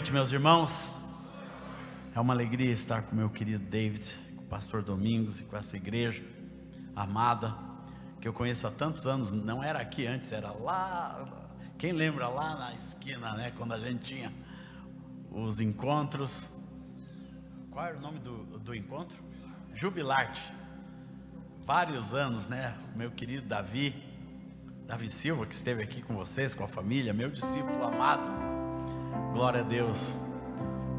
noite, meus irmãos. É uma alegria estar com meu querido David, com o pastor Domingos e com essa igreja amada que eu conheço há tantos anos. Não era aqui antes, era lá. Quem lembra lá na esquina, né? Quando a gente tinha os encontros. Qual era o nome do, do encontro? Jubilarte. Vários anos, né? Meu querido Davi, Davi Silva, que esteve aqui com vocês, com a família, meu discípulo amado Glória a Deus.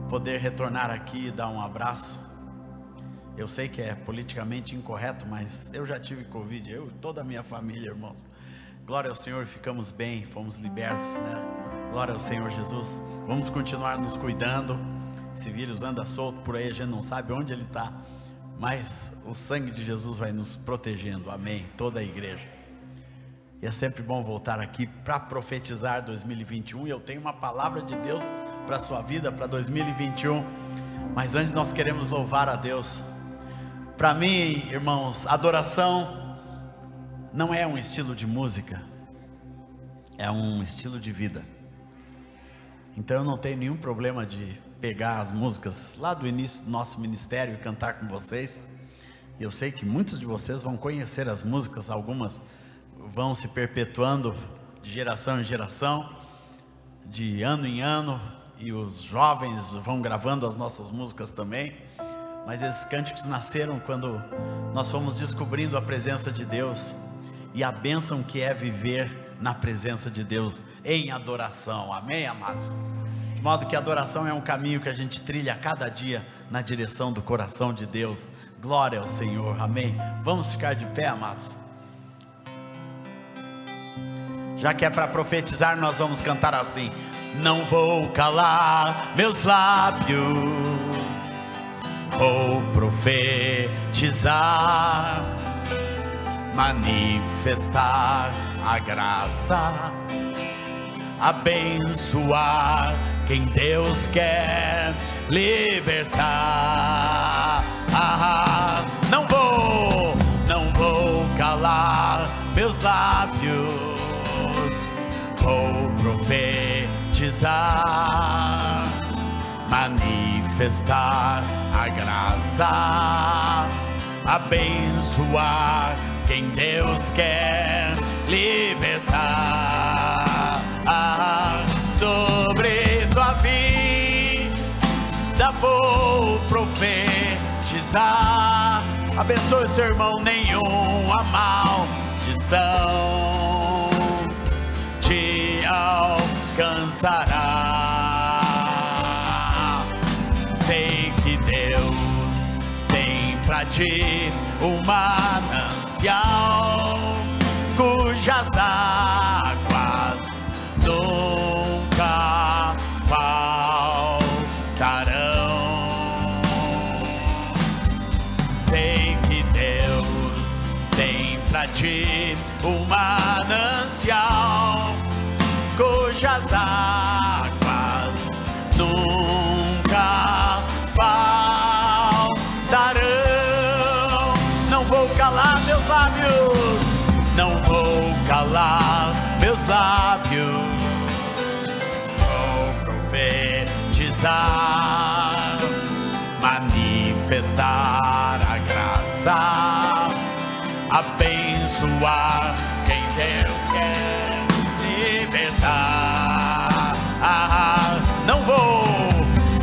Poder retornar aqui e dar um abraço. Eu sei que é politicamente incorreto, mas eu já tive Covid, eu e toda a minha família, irmãos. Glória ao Senhor, ficamos bem, fomos libertos, né? Glória ao Senhor Jesus. Vamos continuar nos cuidando. Esse vírus anda solto por aí, a gente não sabe onde ele está, mas o sangue de Jesus vai nos protegendo. Amém. Toda a igreja. E é sempre bom voltar aqui para profetizar 2021. E eu tenho uma palavra de Deus para a sua vida para 2021. Mas antes nós queremos louvar a Deus. Para mim, irmãos, adoração não é um estilo de música, é um estilo de vida. Então eu não tenho nenhum problema de pegar as músicas lá do início do nosso ministério e cantar com vocês. Eu sei que muitos de vocês vão conhecer as músicas, algumas vão se perpetuando de geração em geração, de ano em ano, e os jovens vão gravando as nossas músicas também. Mas esses cânticos nasceram quando nós fomos descobrindo a presença de Deus e a bênção que é viver na presença de Deus em adoração. Amém, amados? De modo que a adoração é um caminho que a gente trilha cada dia na direção do coração de Deus. Glória ao Senhor. Amém. Vamos ficar de pé, amados. Já que é para profetizar, nós vamos cantar assim: Não vou calar meus lábios, vou profetizar, manifestar a graça, abençoar quem Deus quer libertar. Manifestar a graça, abençoar quem Deus quer libertar. Ah, sobre tua vida vou profetizar. Abençoe seu irmão, nenhuma maldição te alcançará. Sei que Deus tem pra ti uma manancial cujas águas meus lábios. Vou profetizar, manifestar a graça, abençoar quem Deus quer libertar. Ah, não vou,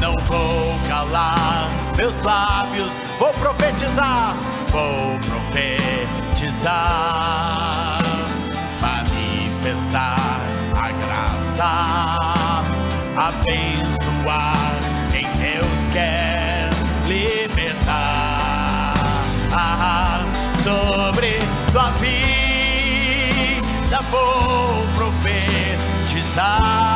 não vou calar meus lábios, vou profetizar, vou profetizar, manifestar a graça, abençoar quem Deus quer libertar. Ah, sobre tua vida vou profetizar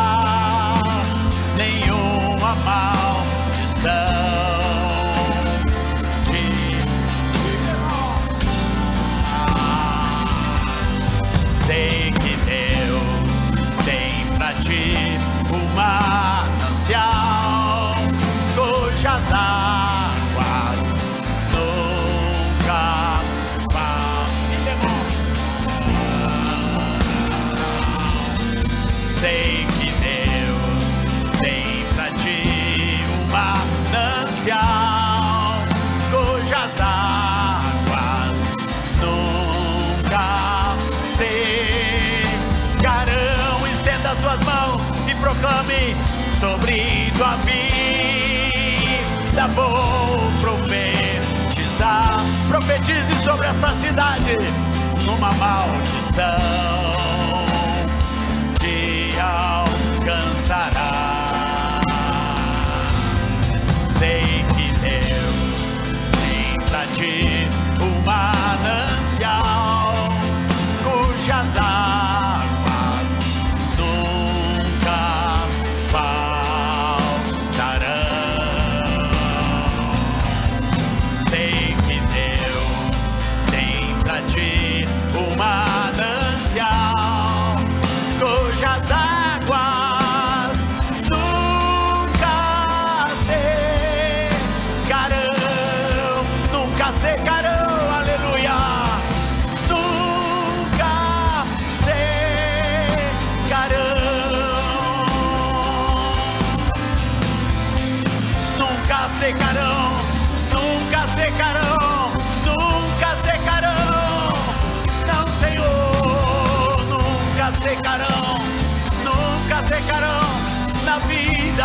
vida. Vou profetizar. Profetize sobre esta cidade numa maldição te alcançará. Sei que Deus tem pra ti manancial cujas águas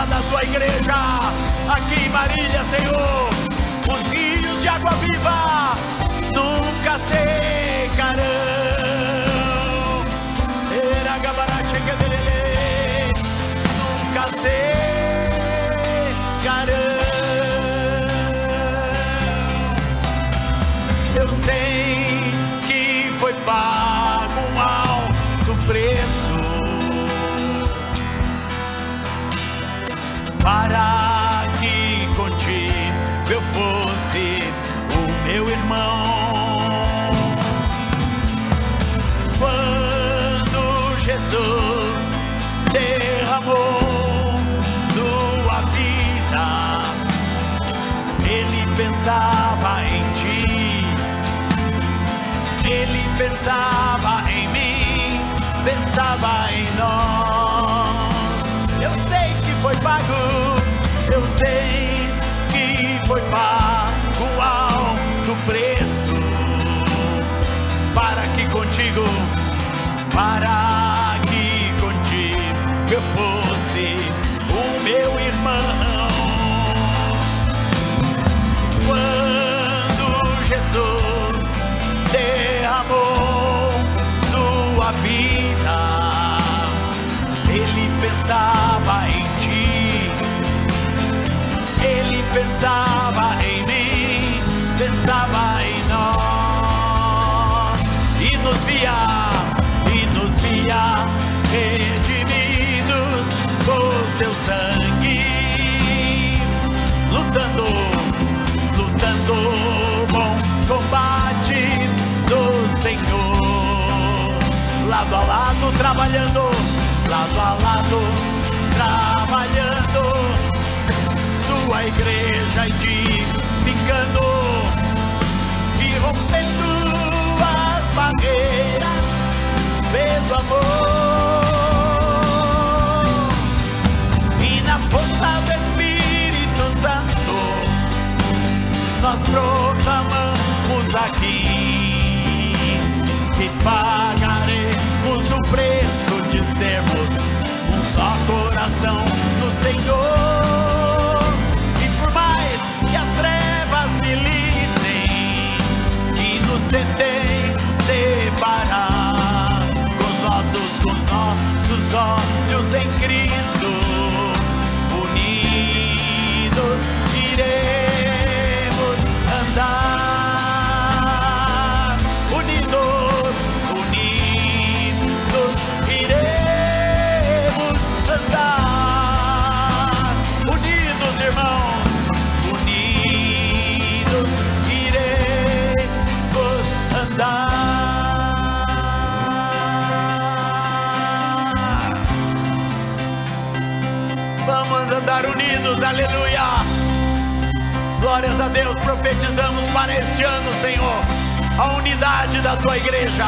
da tua igreja. Aqui em Marília, Senhor, os rios de água viva nunca secarão. Nunca secarão. Eu sei para que contigo eu fosse o meu irmão. Quando Jesus derramou sua vida, ele pensava em ti. Ele pensava em mim, pensava em nós. Lutando, lutando bom combate do Senhor, lado a lado trabalhando, lado a lado trabalhando. Sua igreja edificando e rompendo as barreiras pelo amor. E na força do nós proclamamos aqui que pagaremos o preço de sermos um só coração no Senhor. E por mais que as trevas militem e nos tentem separar, com os nossos, com os nossos olhos em Cristo, irmãos, unidos iremos andar. Vamos andar unidos, aleluia. Glórias a Deus, profetizamos para este ano, Senhor, a unidade da tua igreja.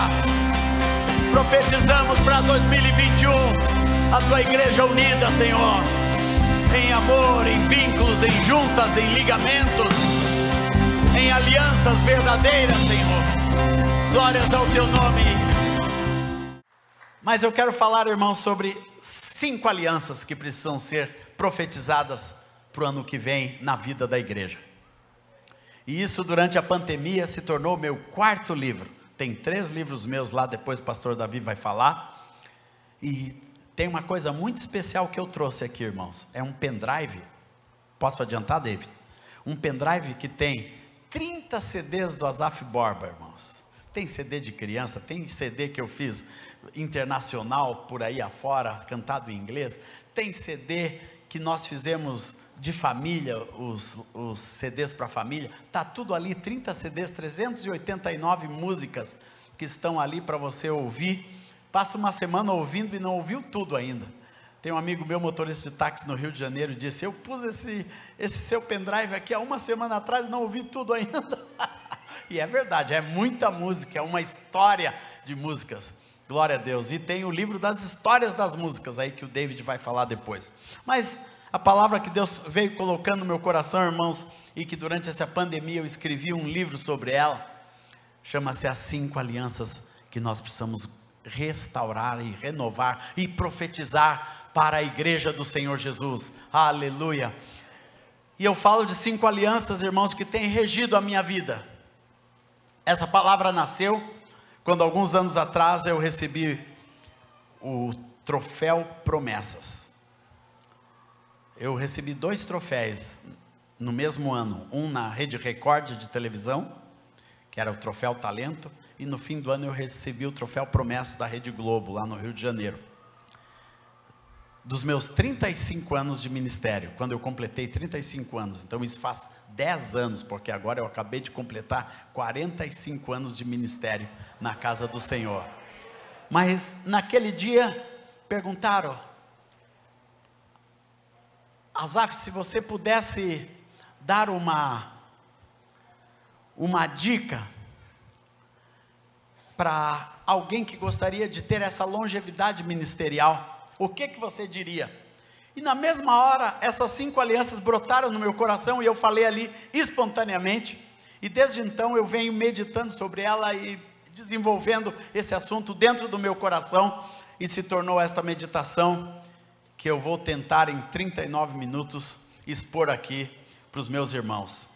Profetizamos para 2021 a tua igreja unida, Senhor, em amor, em vínculos, em juntas, em ligamentos, em alianças verdadeiras, Senhor. Glórias ao teu nome. Mas eu quero falar, irmão, sobre cinco alianças que precisam ser profetizadas para o ano que vem na vida da igreja. E isso durante a pandemia se tornou meu quarto livro. Tem três livros meus lá, depois o pastor Davi vai falar. E tem uma coisa muito especial que eu trouxe aqui, irmãos. É um pendrive. Posso adiantar, David? Um pendrive que tem 30 CDs do Asaf Borba, irmãos. Tem CD de criança, tem CD que eu fiz internacional por aí afora, cantado em inglês. Tem CD que nós fizemos de família, os, os CDs para família. Tá tudo ali, 30 CDs, 389 músicas que estão ali para você ouvir. Passa uma semana ouvindo e não ouviu tudo ainda. Tem um amigo meu, motorista de táxi no Rio de Janeiro, disse: Eu pus esse, esse seu pendrive aqui há uma semana atrás e não ouvi tudo ainda. e é verdade, é muita música, é uma história de músicas. Glória a Deus. E tem o livro das histórias das músicas aí que o David vai falar depois. Mas a palavra que Deus veio colocando no meu coração, irmãos, e que durante essa pandemia eu escrevi um livro sobre ela, chama-se As Cinco Alianças que nós precisamos restaurar e renovar e profetizar para a igreja do Senhor Jesus. Aleluia. E eu falo de cinco alianças, irmãos, que têm regido a minha vida. Essa palavra nasceu quando alguns anos atrás eu recebi o troféu Promessas. Eu recebi dois troféus no mesmo ano, um na Rede Record de televisão, que era o troféu Talento, e no fim do ano eu recebi o troféu Promessa da Rede Globo, lá no Rio de Janeiro. Dos meus 35 anos de ministério, quando eu completei 35 anos, então isso faz 10 anos, porque agora eu acabei de completar 45 anos de ministério na casa do Senhor. Mas naquele dia perguntaram, Azaf, se você pudesse dar uma uma dica para alguém que gostaria de ter essa longevidade ministerial, o que que você diria? E na mesma hora, essas cinco alianças brotaram no meu coração e eu falei ali espontaneamente. E desde então eu venho meditando sobre ela e desenvolvendo esse assunto dentro do meu coração e se tornou esta meditação que eu vou tentar em 39 minutos expor aqui para os meus irmãos.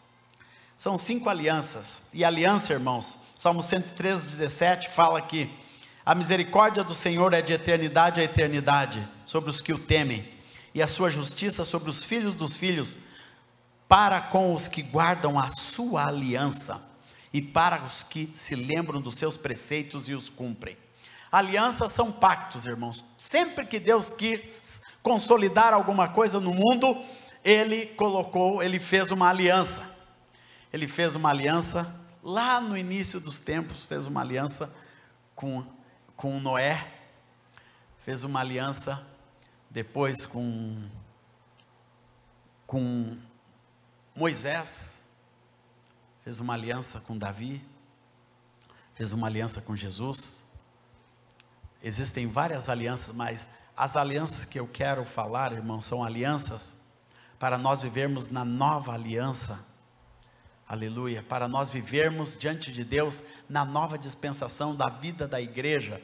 São cinco alianças, e aliança, irmãos, Salmo 103, 17 fala que a misericórdia do Senhor é de eternidade a eternidade sobre os que o temem, e a sua justiça sobre os filhos dos filhos, para com os que guardam a sua aliança e para os que se lembram dos seus preceitos e os cumprem. Alianças são pactos, irmãos. Sempre que Deus quis consolidar alguma coisa no mundo, Ele colocou, Ele fez uma aliança. Ele fez uma aliança lá no início dos tempos, fez uma aliança com, com Noé, fez uma aliança depois com, com Moisés, fez uma aliança com Davi, fez uma aliança com Jesus. Existem várias alianças, mas as alianças que eu quero falar, irmão, são alianças para nós vivermos na nova aliança Aleluia. Para nós vivermos diante de Deus na nova dispensação da vida da igreja.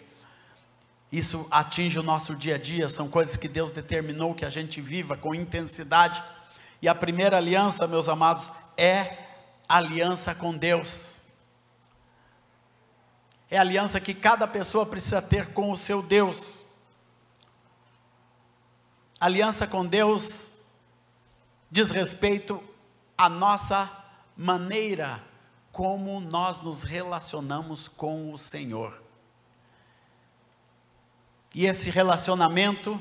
Isso atinge o nosso dia a dia, são coisas que Deus determinou que a gente viva com intensidade. E a primeira aliança, meus amados, é aliança com Deus. É a aliança que cada pessoa precisa ter com o seu Deus. aliança com Deus diz respeito à nossa maneira como nós nos relacionamos com o Senhor. E esse relacionamento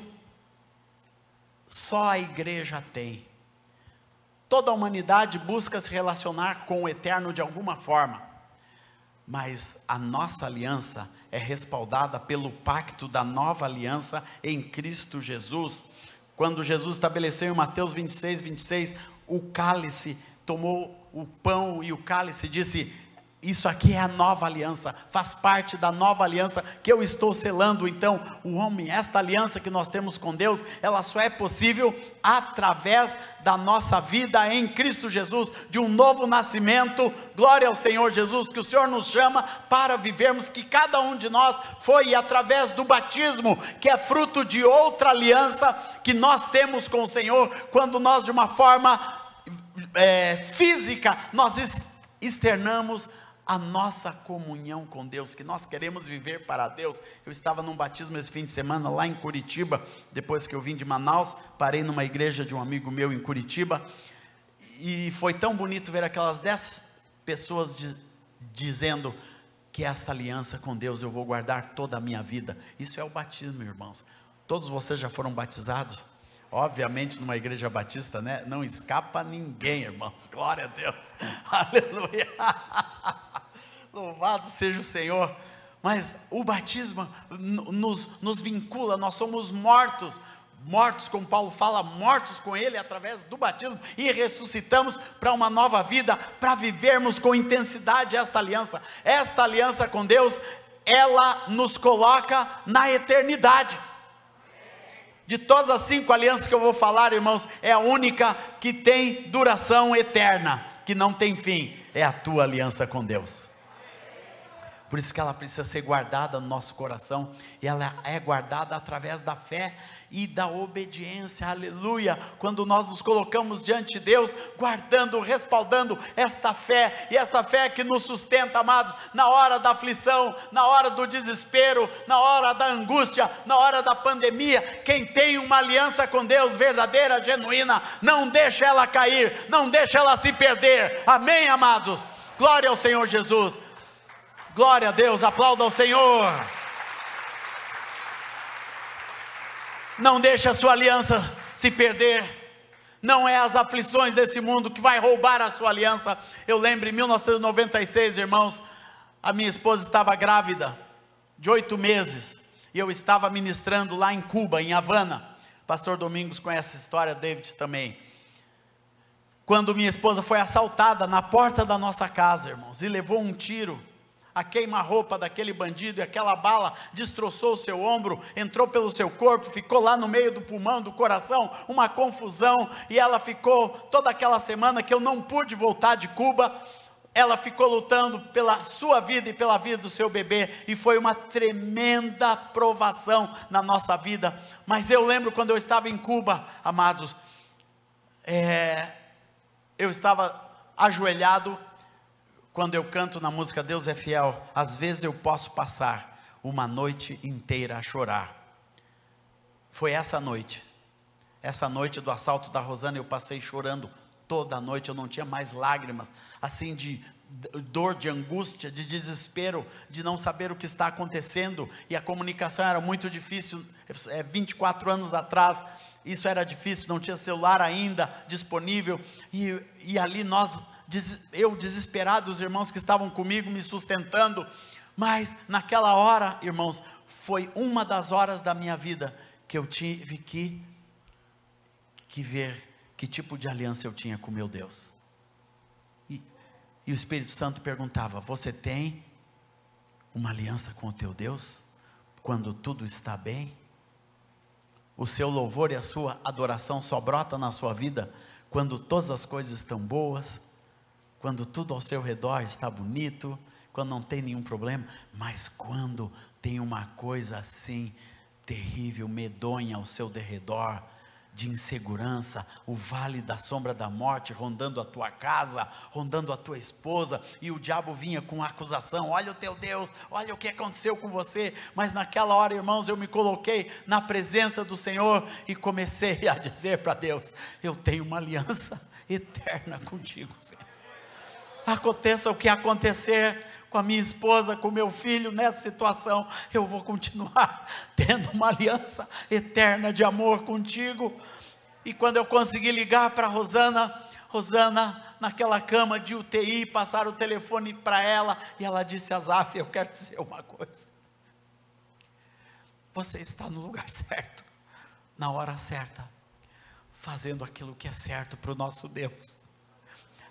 só a igreja tem. Toda a humanidade busca se relacionar com o eterno de alguma forma, mas a nossa aliança é respaldada pelo pacto da nova aliança em Cristo Jesus. Quando Jesus estabeleceu em Mateus 26, 26, o cálice tomou o pão e o cálice disse: isso aqui é a nova aliança, faz parte da nova aliança que eu estou selando. Então, o homem, esta aliança que nós temos com Deus, ela só é possível através da nossa vida em Cristo Jesus, de um novo nascimento. Glória ao Senhor Jesus, que o Senhor nos chama para vivermos, que cada um de nós foi através do batismo, que é fruto de outra aliança que nós temos com o Senhor, quando nós, de uma forma é, física, nós externamos a nossa comunhão com Deus, que nós queremos viver para Deus. Eu estava num batismo esse fim de semana lá em Curitiba, depois que eu vim de Manaus, parei numa igreja de um amigo meu em Curitiba, e foi tão bonito ver aquelas dez pessoas de, dizendo que esta aliança com Deus eu vou guardar toda a minha vida. Isso é o batismo, irmãos. Todos vocês já foram batizados? Obviamente, numa igreja batista, né? Não escapa ninguém, irmãos. Glória a Deus. Aleluia. Louvado seja o Senhor. Mas o batismo nos, nos vincula, nós somos mortos, mortos, como Paulo fala, mortos com Ele através do batismo e ressuscitamos para uma nova vida, para vivermos com intensidade esta aliança. Esta aliança com Deus, ela nos coloca na eternidade. De todas as cinco alianças que eu vou falar, irmãos, é a única que tem duração eterna, que não tem fim, é a tua aliança com Deus. Por isso que ela precisa ser guardada no nosso coração, e ela é guardada através da fé e da obediência, aleluia. Quando nós nos colocamos diante de Deus, guardando, respaldando esta fé, e esta fé que nos sustenta, amados, na hora da aflição, na hora do desespero, na hora da angústia, na hora da pandemia. Quem tem uma aliança com Deus verdadeira, genuína, não deixa ela cair, não deixa ela se perder, amém, amados? Glória ao Senhor Jesus, glória a Deus, aplauda ao Senhor. Não deixe a sua aliança se perder. Não é as aflições desse mundo que vai roubar a sua aliança. Eu lembro em 1996, irmãos, a minha esposa estava grávida de oito meses e eu estava ministrando lá em Cuba, em Havana. Pastor Domingos conhece essa história, David também. Quando minha esposa foi assaltada na porta da nossa casa, irmãos, e levou um tiro a queima-roupa daquele bandido e aquela bala destroçou o seu ombro, entrou pelo seu corpo, ficou lá no meio do pulmão, do coração, uma confusão, e ela ficou toda aquela semana que eu não pude voltar de Cuba. Ela ficou lutando pela sua vida e pela vida do seu bebê, e foi uma tremenda provação na nossa vida. Mas eu lembro quando eu estava em Cuba, amados, é, eu estava ajoelhado quando eu canto na música Deus é Fiel, às vezes eu posso passar uma noite inteira a chorar. Foi essa noite, essa noite do assalto da Rosana, eu passei chorando toda a noite, eu não tinha mais lágrimas, assim de dor, de angústia, de desespero, de não saber o que está acontecendo, e a comunicação era muito difícil, é 24 anos atrás, isso era difícil, não tinha celular ainda disponível, e, e ali nós eu desesperado, os irmãos que estavam comigo me sustentando, mas naquela hora, irmãos, foi uma das horas da minha vida que eu tive que, que ver que tipo de aliança eu tinha com meu Deus. E, e o Espírito Santo perguntava: Você tem uma aliança com o teu Deus? Quando tudo está bem? O seu louvor e a sua adoração só brota na sua vida quando todas as coisas estão boas, quando tudo ao seu redor está bonito, quando não tem nenhum problema, mas quando tem uma coisa assim terrível, medonha ao seu derredor, de insegurança, o vale da sombra da morte rondando a tua casa, rondando a tua esposa, e o diabo vinha com acusação: olha o teu Deus, olha o que aconteceu com você. Mas naquela hora, irmãos, eu me coloquei na presença do Senhor e comecei a dizer para Deus: eu tenho uma aliança eterna contigo, Senhor aconteça o que acontecer com a minha esposa, com meu filho nessa situação, eu vou continuar tendo uma aliança eterna de amor contigo. E quando eu consegui ligar para Rosana, Rosana, naquela cama de UTI, passar o telefone para ela, e ela disse: Azaf, eu quero dizer uma coisa. Você está no lugar certo, na hora certa, fazendo aquilo que é certo para o nosso Deus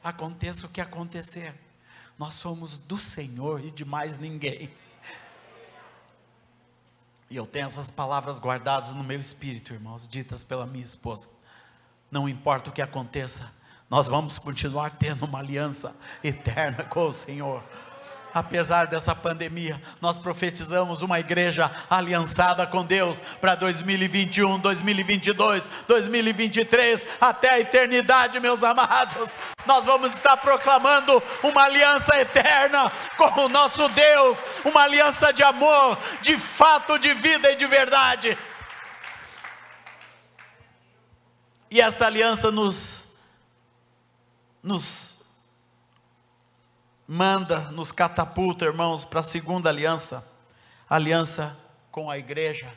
aconteça o que acontecer, Nós somos do Senhor e de mais ninguém. E eu tenho essas palavras guardadas no meu espírito, irmãos, ditas pela minha esposa. Não importa o que aconteça, nós vamos continuar tendo uma aliança eterna com o Senhor apesar dessa pandemia, nós profetizamos uma igreja aliançada com Deus para 2021, 2022, 2023, até a eternidade, meus amados. Nós vamos estar proclamando uma aliança eterna com o nosso Deus, uma aliança de amor, de fato, de vida e de verdade. E esta aliança nos nos manda, nos catapulta, irmãos, para a segunda aliança, aliança com a igreja.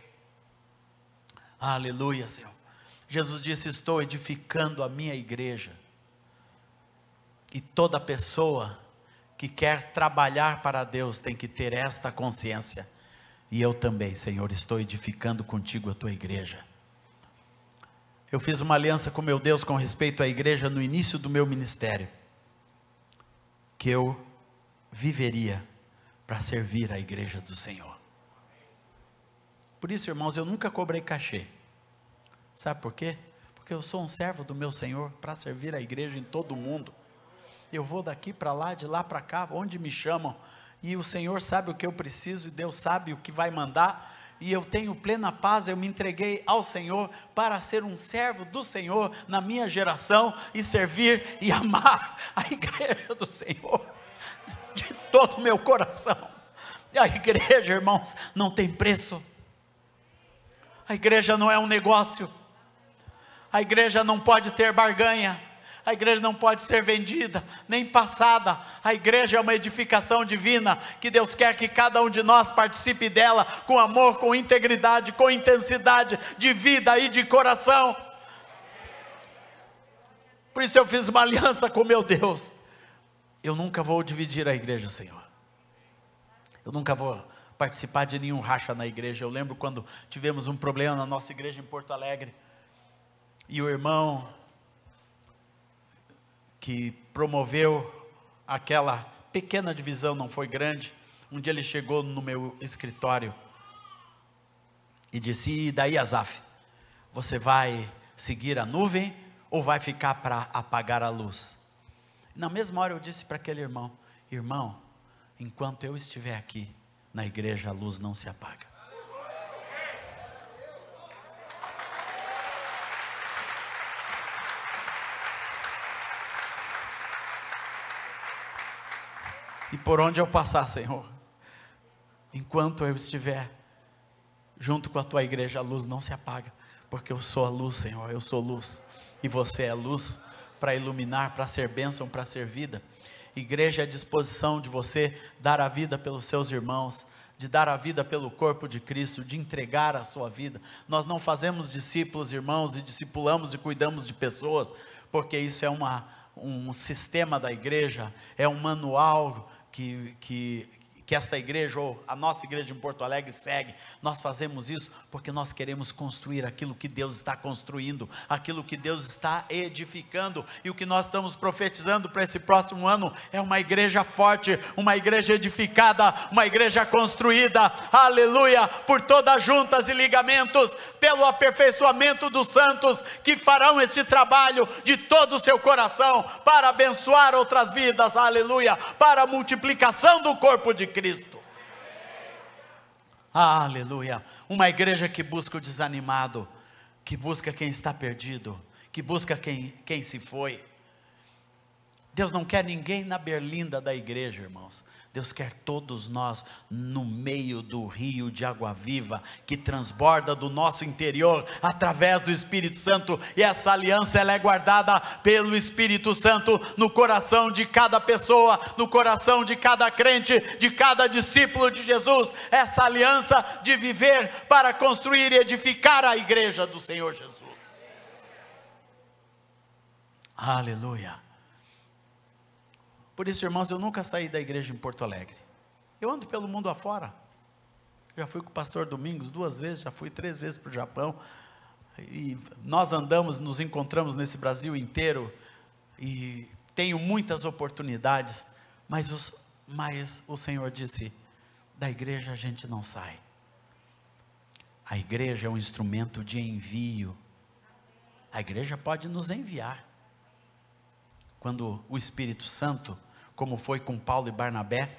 Aleluia, Senhor. Jesus disse: Estou edificando a minha igreja. E toda pessoa que quer trabalhar para Deus tem que ter esta consciência. E eu também, Senhor, estou edificando contigo a tua igreja. Eu fiz uma aliança com meu Deus com respeito à igreja no início do meu ministério que eu viveria para servir a igreja do Senhor. Por isso, irmãos, eu nunca cobrei cachê. Sabe por quê? Porque eu sou um servo do meu Senhor para servir a igreja em todo o mundo. Eu vou daqui para lá, de lá para cá, onde me chamam, e o Senhor sabe o que eu preciso e Deus sabe o que vai mandar, e eu tenho plena paz, eu me entreguei ao Senhor para ser um servo do Senhor na minha geração e servir e amar a igreja do Senhor de todo o meu coração. E a igreja, irmãos, não tem preço. A igreja não é um negócio. A igreja não pode ter barganha. A igreja não pode ser vendida, nem passada. A igreja é uma edificação divina que Deus quer que cada um de nós participe dela com amor, com integridade, com intensidade de vida e de coração. Por isso eu fiz uma aliança com meu Deus. Eu nunca vou dividir a igreja, Senhor. Eu nunca vou participar de nenhum racha na igreja. Eu lembro quando tivemos um problema na nossa igreja em Porto Alegre. E o irmão que promoveu aquela pequena divisão, não foi grande. Um dia ele chegou no meu escritório e disse: E daí, Azaf, você vai seguir a nuvem ou vai ficar para apagar a luz? Na mesma hora eu disse para aquele irmão: Irmão, enquanto eu estiver aqui na igreja, a luz não se apaga. E por onde eu passar, Senhor, enquanto eu estiver junto com a tua igreja, a luz não se apaga, porque eu sou a luz, Senhor, eu sou luz, e você é luz para iluminar, para ser bênção, para ser vida. Igreja é a disposição de você dar a vida pelos seus irmãos, de dar a vida pelo corpo de Cristo, de entregar a sua vida. Nós não fazemos discípulos, irmãos, e discipulamos e cuidamos de pessoas, porque isso é uma, um sistema da igreja, é um manual que, que, que esta igreja, ou a nossa igreja em Porto Alegre, segue. Nós fazemos isso porque nós queremos construir aquilo que Deus está construindo, aquilo que Deus está edificando, e o que nós estamos profetizando para esse próximo ano é uma igreja forte, uma igreja edificada, uma igreja construída, aleluia, por todas juntas e ligamentos, pelo aperfeiçoamento dos santos que farão esse trabalho de todo o seu coração para abençoar outras vidas, aleluia, para a multiplicação do corpo de Cristo. Cristo. Aleluia. Uma igreja que busca o desanimado, que busca quem está perdido, que busca quem, quem se foi. Deus não quer ninguém na berlinda da igreja, irmãos. Deus quer todos nós no meio do rio de água viva que transborda do nosso interior através do Espírito Santo, e essa aliança ela é guardada pelo Espírito Santo no coração de cada pessoa, no coração de cada crente, de cada discípulo de Jesus. Essa aliança de viver para construir e edificar a igreja do Senhor Jesus. Aleluia. Por isso, irmãos, eu nunca saí da igreja em Porto Alegre. Eu ando pelo mundo afora. Já fui com o pastor Domingos duas vezes, já fui três vezes para o Japão. E nós andamos, nos encontramos nesse Brasil inteiro. E tenho muitas oportunidades Mas, os, mas o Senhor disse: da igreja a gente não sai. A igreja é um instrumento de envio. A igreja pode nos enviar. Quando o Espírito Santo, como foi com Paulo e Barnabé,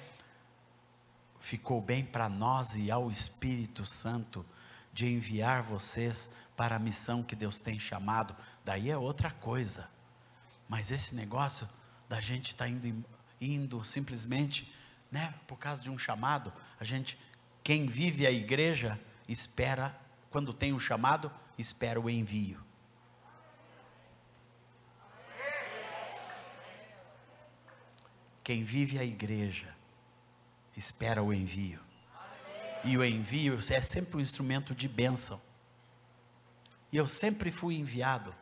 ficou bem para nós e ao Espírito Santo de enviar vocês para a missão que Deus tem chamado, daí é outra coisa. Mas esse negócio da gente estar tá indo, indo simplesmente, né, por causa de um chamado, a gente, quem vive a igreja, espera, quando tem um chamado, espera o envio. Quem vive a igreja, espera o envio. E o envio é sempre um instrumento de bênção. E eu sempre fui enviado.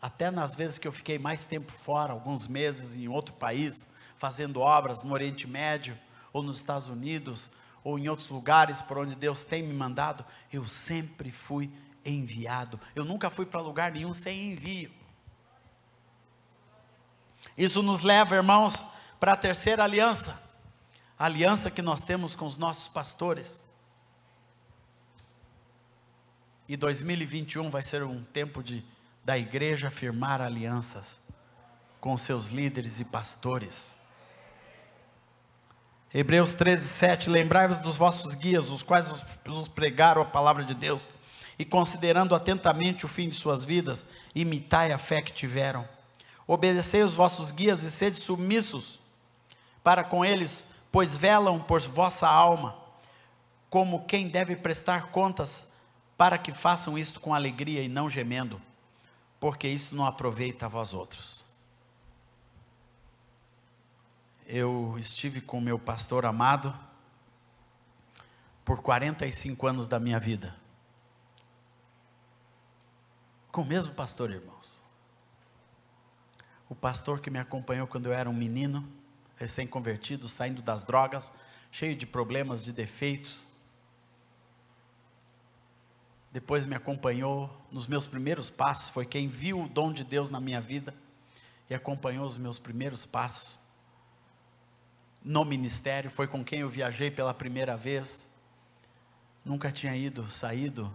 Até nas vezes que eu fiquei mais tempo fora, alguns meses em outro país, fazendo obras no Oriente Médio, ou nos Estados Unidos, ou em outros lugares por onde Deus tem me mandado, eu sempre fui enviado. Eu nunca fui para lugar nenhum sem envio. Isso nos leva, irmãos, para a terceira aliança, a aliança que nós temos com os nossos pastores. E 2021 vai ser um tempo de da igreja firmar alianças com seus líderes e pastores. Hebreus 13, 7: Lembrai-vos dos vossos guias, os quais vos pregaram a palavra de Deus, e considerando atentamente o fim de suas vidas, imitai a fé que tiveram. Obedecei os vossos guias e sede submissos para com eles, pois velam por vossa alma, como quem deve prestar contas, para que façam isto com alegria e não gemendo, porque isso não aproveita a vós outros eu estive com meu pastor amado por 45 anos da minha vida. Com o mesmo pastor, irmãos. O pastor que me acompanhou quando eu era um menino, recém-convertido, saindo das drogas, cheio de problemas, de defeitos. Depois me acompanhou nos meus primeiros passos, foi quem viu o dom de Deus na minha vida e acompanhou os meus primeiros passos no ministério, foi com quem eu viajei pela primeira vez. Nunca tinha ido, saído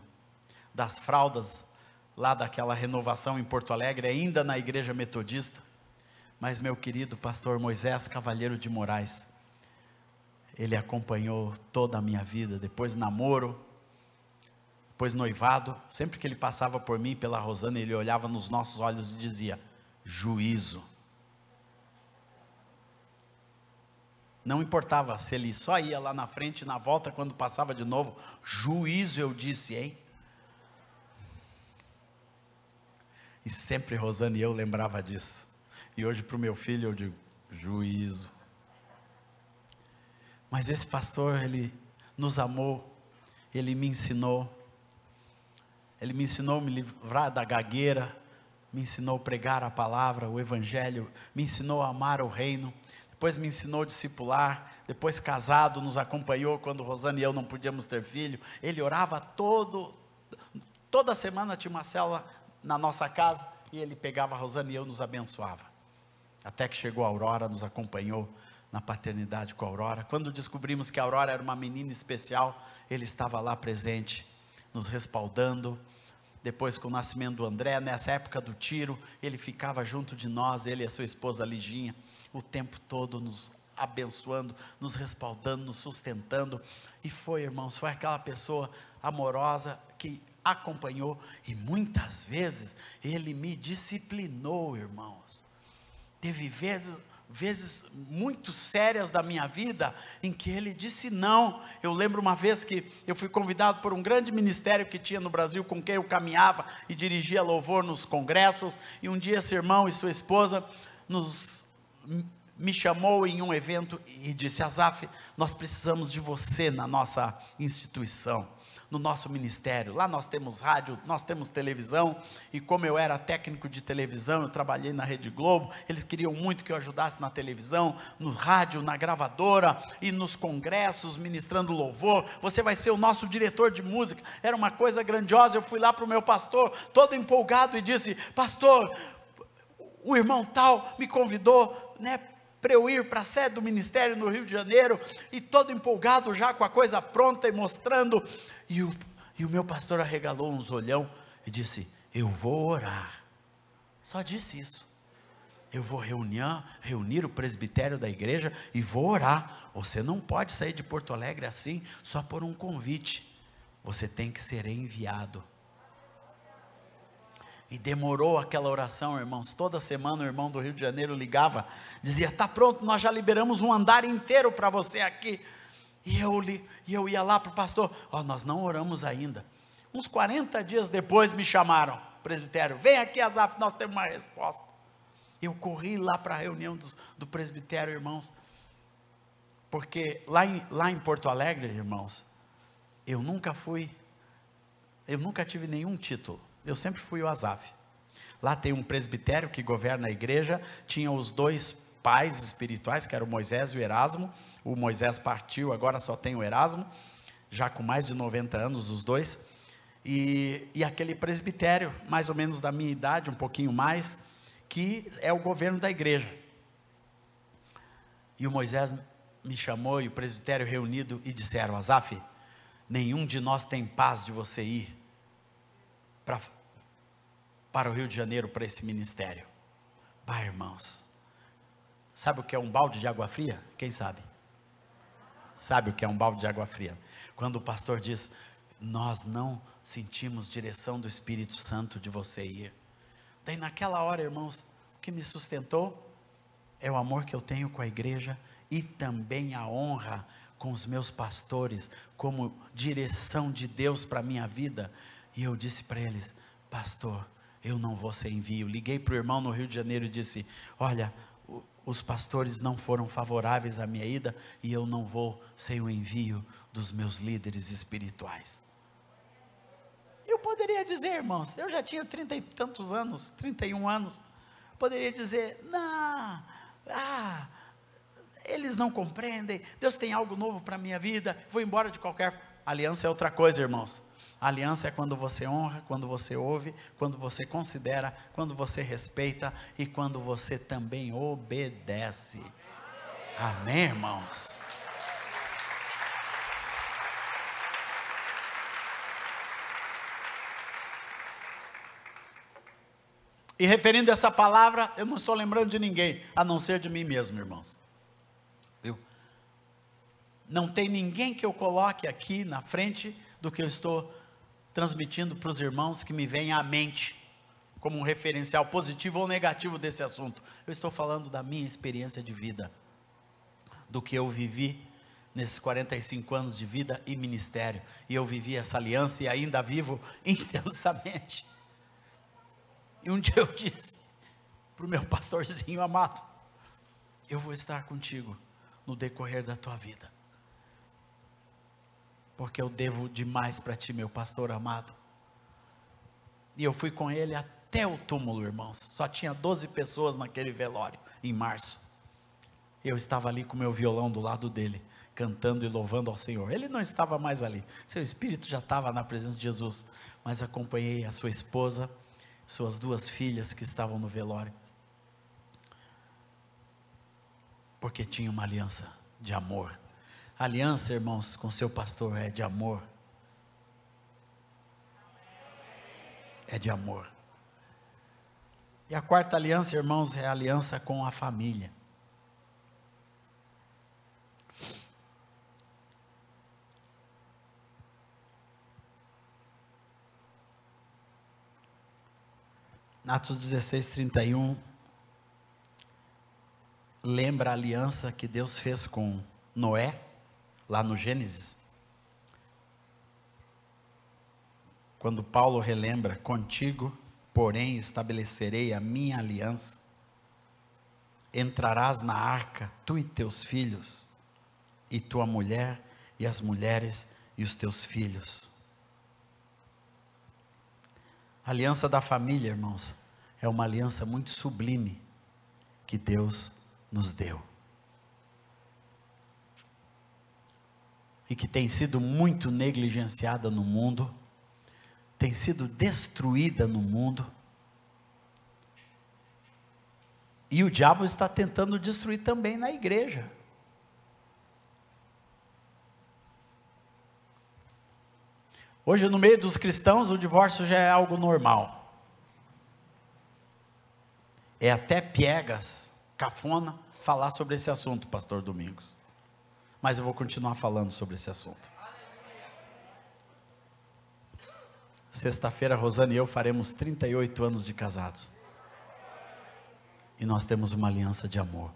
das fraldas lá daquela renovação em Porto Alegre, ainda na igreja metodista. Mas meu querido pastor Moisés Cavalheiro de Moraes, ele acompanhou toda a minha vida, depois namoro, depois noivado, sempre que ele passava por mim, pela Rosana, ele olhava nos nossos olhos e dizia: juízo. Não importava se ele só ia lá na frente, na volta, quando passava de novo, juízo eu disse, hein? E sempre Rosane e eu lembrava disso. E hoje para o meu filho eu digo, juízo. Mas esse pastor, ele nos amou, ele me ensinou, ele me ensinou a me livrar da gagueira, me ensinou a pregar a palavra, o evangelho, me ensinou a amar o reino, depois me ensinou a discipular, depois casado, nos acompanhou quando Rosana e eu não podíamos ter filho. Ele orava todo, toda semana tinha uma célula na nossa casa e ele pegava a Rosana e eu nos abençoava. Até que chegou a Aurora, nos acompanhou na paternidade com a Aurora. Quando descobrimos que a Aurora era uma menina especial, ele estava lá presente, nos respaldando. Depois, com o nascimento do André, nessa época do tiro, ele ficava junto de nós, ele e a sua esposa Liginha o tempo todo nos abençoando, nos respaldando, nos sustentando. E foi, irmãos, foi aquela pessoa amorosa que acompanhou e muitas vezes ele me disciplinou, irmãos. Teve vezes vezes muito sérias da minha vida em que ele disse não. Eu lembro uma vez que eu fui convidado por um grande ministério que tinha no Brasil com quem eu caminhava e dirigia louvor nos congressos, e um dia esse irmão e sua esposa nos me chamou em um evento e disse: Azaf, nós precisamos de você na nossa instituição, no nosso ministério. Lá nós temos rádio, nós temos televisão, e como eu era técnico de televisão, eu trabalhei na Rede Globo, eles queriam muito que eu ajudasse na televisão, no rádio, na gravadora e nos congressos, ministrando louvor. Você vai ser o nosso diretor de música. Era uma coisa grandiosa. Eu fui lá para o meu pastor, todo empolgado, e disse: Pastor, o irmão tal me convidou, né, para eu ir para a sede do ministério no Rio de Janeiro, e todo empolgado já com a coisa pronta e mostrando. E o, e o meu pastor arregalou uns olhão e disse: Eu vou orar. Só disse isso. Eu vou reunir, reunir o presbitério da igreja e vou orar. Você não pode sair de Porto Alegre assim, só por um convite. Você tem que ser enviado. E demorou aquela oração, irmãos. Toda semana o irmão do Rio de Janeiro ligava, dizia: Está pronto, nós já liberamos um andar inteiro para você aqui. E eu, e eu ia lá para o pastor: oh, Nós não oramos ainda. Uns 40 dias depois me chamaram, presbitério: Vem aqui, Azaf, nós temos uma resposta. Eu corri lá para a reunião do, do presbitério, irmãos. Porque lá em, lá em Porto Alegre, irmãos, eu nunca fui, eu nunca tive nenhum título. Eu sempre fui o Azaf. Lá tem um presbitério que governa a igreja, tinha os dois pais espirituais, que eram Moisés e o Erasmo. O Moisés partiu, agora só tem o Erasmo, já com mais de 90 anos os dois. E, e aquele presbitério, mais ou menos da minha idade, um pouquinho mais, que é o governo da igreja. E o Moisés me chamou e o presbitério reunido e disseram: Azaf, nenhum de nós tem paz de você ir para, o Rio de Janeiro, para esse ministério. Vai, irmãos. Sabe o que é um balde de água fria? Quem sabe? Sabe o que é um balde de água fria? Quando o pastor diz: Nós não sentimos direção do Espírito Santo de você ir. Daí, naquela hora, irmãos, o que me sustentou é o amor que eu tenho com a igreja e também a honra com os meus pastores, como direção de Deus para a minha vida. E eu disse para eles: Pastor, eu não vou ser envio. Liguei para o irmão no Rio de Janeiro e disse: Olha, os pastores não foram favoráveis à minha ida e eu não vou sem o envio dos meus líderes espirituais. Eu poderia dizer, irmãos, eu já tinha trinta e tantos anos, 31 anos, poderia dizer, não, ah, eles não compreendem, Deus tem algo novo para a minha vida, vou embora de qualquer. Aliança é outra coisa, irmãos. Aliança é quando você honra, quando você ouve, quando você considera, quando você respeita e quando você também obedece. Amém, irmãos? E referindo essa palavra, eu não estou lembrando de ninguém, a não ser de mim mesmo, irmãos. Viu? Não tem ninguém que eu coloque aqui na frente do que eu estou transmitindo para os irmãos que me vem à mente como um referencial positivo ou negativo desse assunto. Eu estou falando da minha experiência de vida, do que eu vivi nesses 45 anos de vida e ministério. E eu vivi essa aliança e ainda vivo intensamente. E um dia eu disse para o meu pastorzinho amado: Eu vou estar contigo no decorrer da tua vida porque eu devo demais para ti, meu pastor amado. E eu fui com ele até o túmulo, irmãos. Só tinha 12 pessoas naquele velório, em março. Eu estava ali com meu violão do lado dele, cantando e louvando ao Senhor. Ele não estava mais ali, seu espírito já estava na presença de Jesus, mas acompanhei a sua esposa, suas duas filhas que estavam no velório, porque tinha uma aliança de amor aliança, irmãos, com seu pastor é de amor. É de amor. E a quarta aliança, irmãos, é a aliança com a família. Atos 16, 31, lembra a aliança que Deus fez com Noé lá no Gênesis, quando Paulo relembra: Contigo, porém, estabelecerei a minha aliança. Entrarás na arca, tu e teus filhos, e tua mulher, e as mulheres e os teus filhos. A aliança da família, irmãos, é uma aliança muito sublime que Deus nos deu. E que tem sido muito negligenciada no mundo, tem sido destruída no mundo. E o diabo está tentando destruir também na igreja. Hoje, no meio dos cristãos, o divórcio já é algo normal. É até piegas, cafona, falar sobre esse assunto, Pastor Domingos. Mas eu vou continuar falando sobre esse assunto. Sexta-feira, Rosana e eu faremos 38 anos de casados. E nós temos uma aliança de amor,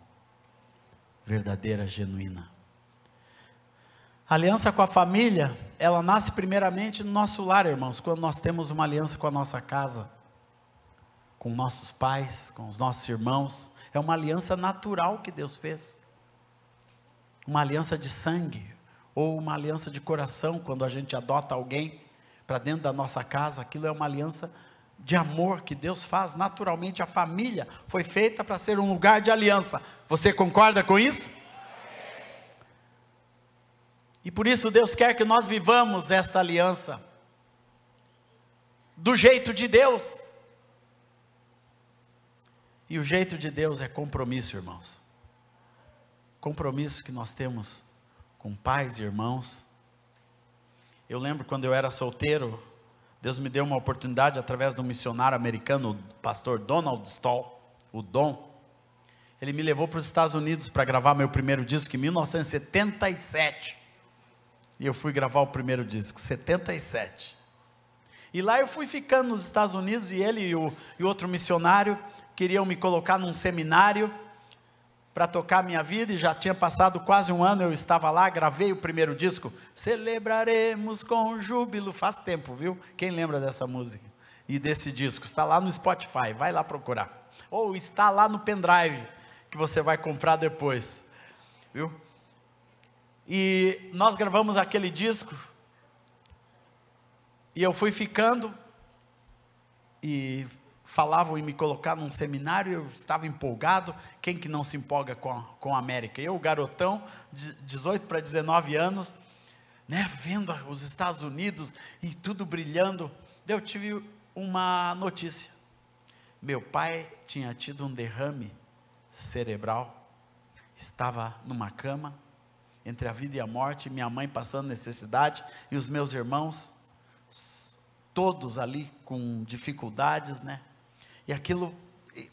verdadeira, genuína. A aliança com a família, ela nasce primeiramente no nosso lar, irmãos, quando nós temos uma aliança com a nossa casa, com nossos pais, com os nossos irmãos. É uma aliança natural que Deus fez. Uma aliança de sangue, ou uma aliança de coração, quando a gente adota alguém para dentro da nossa casa, aquilo é uma aliança de amor que Deus faz naturalmente. A família foi feita para ser um lugar de aliança. Você concorda com isso? E por isso Deus quer que nós vivamos esta aliança do jeito de Deus. E o jeito de Deus é compromisso, irmãos. Compromisso que nós temos com pais e irmãos. Eu lembro quando eu era solteiro, Deus me deu uma oportunidade através de um missionário americano, o pastor Donald Stoll, o Dom. Ele me levou para os Estados Unidos para gravar meu primeiro disco em 1977. E eu fui gravar o primeiro disco, 77. E lá eu fui ficando nos Estados Unidos e ele e, o, e outro missionário queriam me colocar num seminário para tocar minha vida e já tinha passado quase um ano, eu estava lá, gravei o primeiro disco, Celebraremos com Júbilo, faz tempo, viu? Quem lembra dessa música? E desse disco, está lá no Spotify, vai lá procurar. Ou está lá no pendrive, que você vai comprar depois, viu? E nós gravamos aquele disco. E eu fui ficando. E falavam em me colocar num seminário, eu estava empolgado. Quem que não se empolga com a, com a América? Eu, garotão, de 18 para 19 anos, né, vendo os Estados Unidos e tudo brilhando. Eu tive uma notícia. Meu pai tinha tido um derrame cerebral, estava numa cama, entre a vida e a morte, minha mãe passando necessidade e os meus irmãos, todos ali com dificuldades, né? E aquilo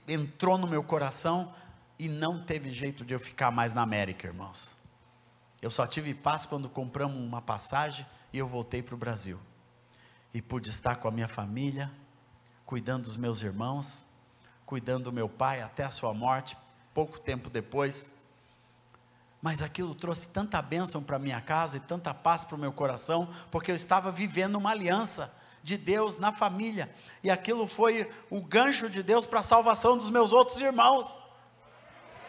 entrou no meu coração e não teve jeito de eu ficar mais na América, irmãos. Eu só tive paz quando compramos uma passagem e eu voltei para o Brasil. E pude estar com a minha família, cuidando dos meus irmãos, cuidando do meu pai até a sua morte, pouco tempo depois mas aquilo trouxe tanta bênção para minha casa e tanta paz para o meu coração, porque eu estava vivendo uma aliança de Deus na família, e aquilo foi o gancho de Deus para a salvação dos meus outros irmãos.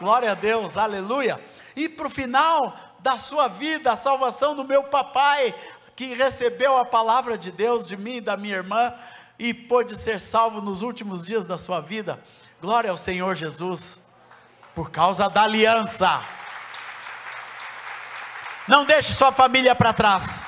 Glória a Deus, aleluia. E para o final da sua vida, a salvação do meu papai, que recebeu a palavra de Deus de mim e da minha irmã, e pôde ser salvo nos últimos dias da sua vida. Glória ao Senhor Jesus, por causa da aliança. Não deixe sua família para trás.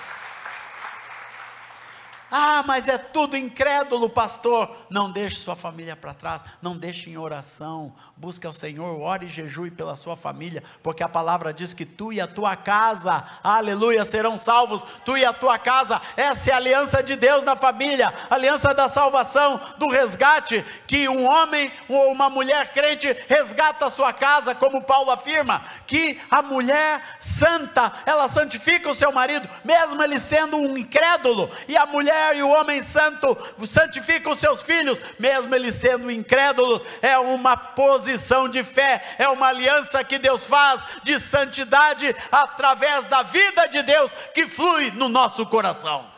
Ah, mas é tudo incrédulo, pastor. Não deixe sua família para trás, não deixe em oração. Busque ao Senhor, ore e jejue pela sua família, porque a palavra diz que tu e a tua casa, aleluia, serão salvos. Tu e a tua casa, essa é a aliança de Deus na família, aliança da salvação, do resgate, que um homem ou uma mulher crente resgata a sua casa, como Paulo afirma, que a mulher santa, ela santifica o seu marido, mesmo ele sendo um incrédulo, e a mulher mulher e o homem santo santifica os seus filhos, mesmo eles sendo incrédulos, é uma posição de fé, é uma aliança que Deus faz de santidade através da vida de Deus que flui no nosso coração.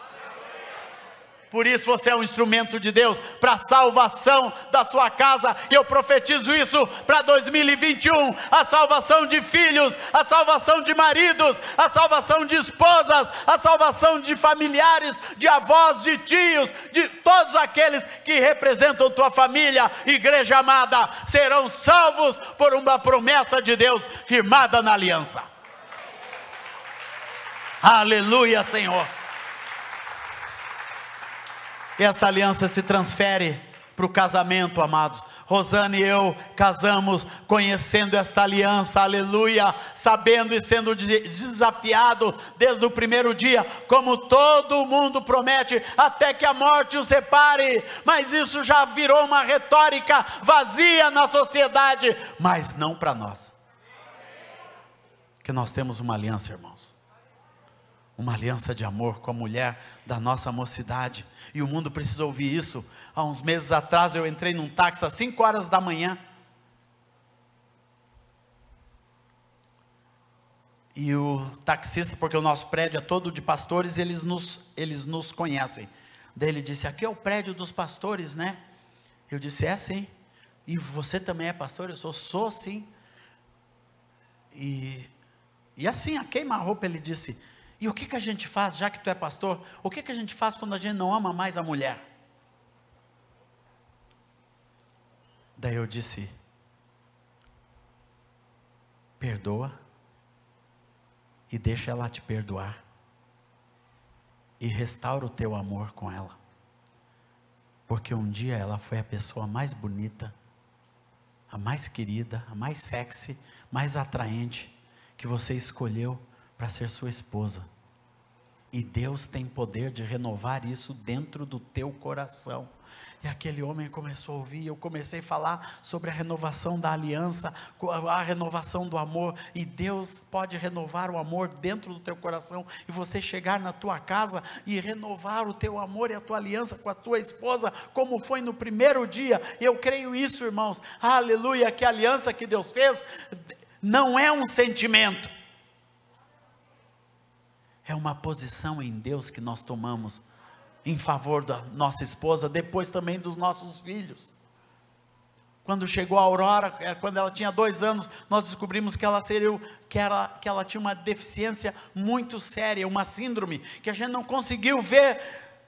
Por isso você é um instrumento de Deus para a salvação da sua casa. E eu profetizo isso para 2021: a salvação de filhos, a salvação de maridos, a salvação de esposas, a salvação de familiares, de avós, de tios, de todos aqueles que representam tua família, igreja amada, serão salvos por uma promessa de Deus firmada na aliança. Aleluia, Senhor essa aliança se transfere para o casamento, amados. Rosane e eu casamos conhecendo esta aliança, aleluia, sabendo e sendo desafiado desde o primeiro dia, como todo mundo promete, até que a morte o separe. Mas isso já virou uma retórica vazia na sociedade, mas não para nós. Que nós temos uma aliança, irmãos uma aliança de amor com a mulher da nossa mocidade. E o mundo precisa ouvir isso. Há uns meses atrás eu entrei num táxi às 5 horas da manhã. E o taxista, porque o nosso prédio é todo de pastores, eles nos, eles nos conhecem. Daí ele disse: Aqui é o prédio dos pastores, né? Eu disse: É sim. E você também é pastor? Eu sou, sou sim. E, e assim, a queima-roupa, ele disse: e o que, que a gente faz, já que tu é pastor, o que, que a gente faz quando a gente não ama mais a mulher? Daí eu disse: perdoa e deixa ela te perdoar e restaura o teu amor com ela. Porque um dia ela foi a pessoa mais bonita, a mais querida, a mais sexy, mais atraente que você escolheu para ser sua esposa. E Deus tem poder de renovar isso dentro do teu coração. E aquele homem começou a ouvir, eu comecei a falar sobre a renovação da aliança, a renovação do amor, e Deus pode renovar o amor dentro do teu coração, e você chegar na tua casa e renovar o teu amor e a tua aliança com a tua esposa, como foi no primeiro dia. Eu creio isso, irmãos. Aleluia, que a aliança que Deus fez não é um sentimento é uma posição em Deus que nós tomamos em favor da nossa esposa, depois também dos nossos filhos. Quando chegou a Aurora, é, quando ela tinha dois anos, nós descobrimos que ela seria, que, era, que ela tinha uma deficiência muito séria, uma síndrome, que a gente não conseguiu ver,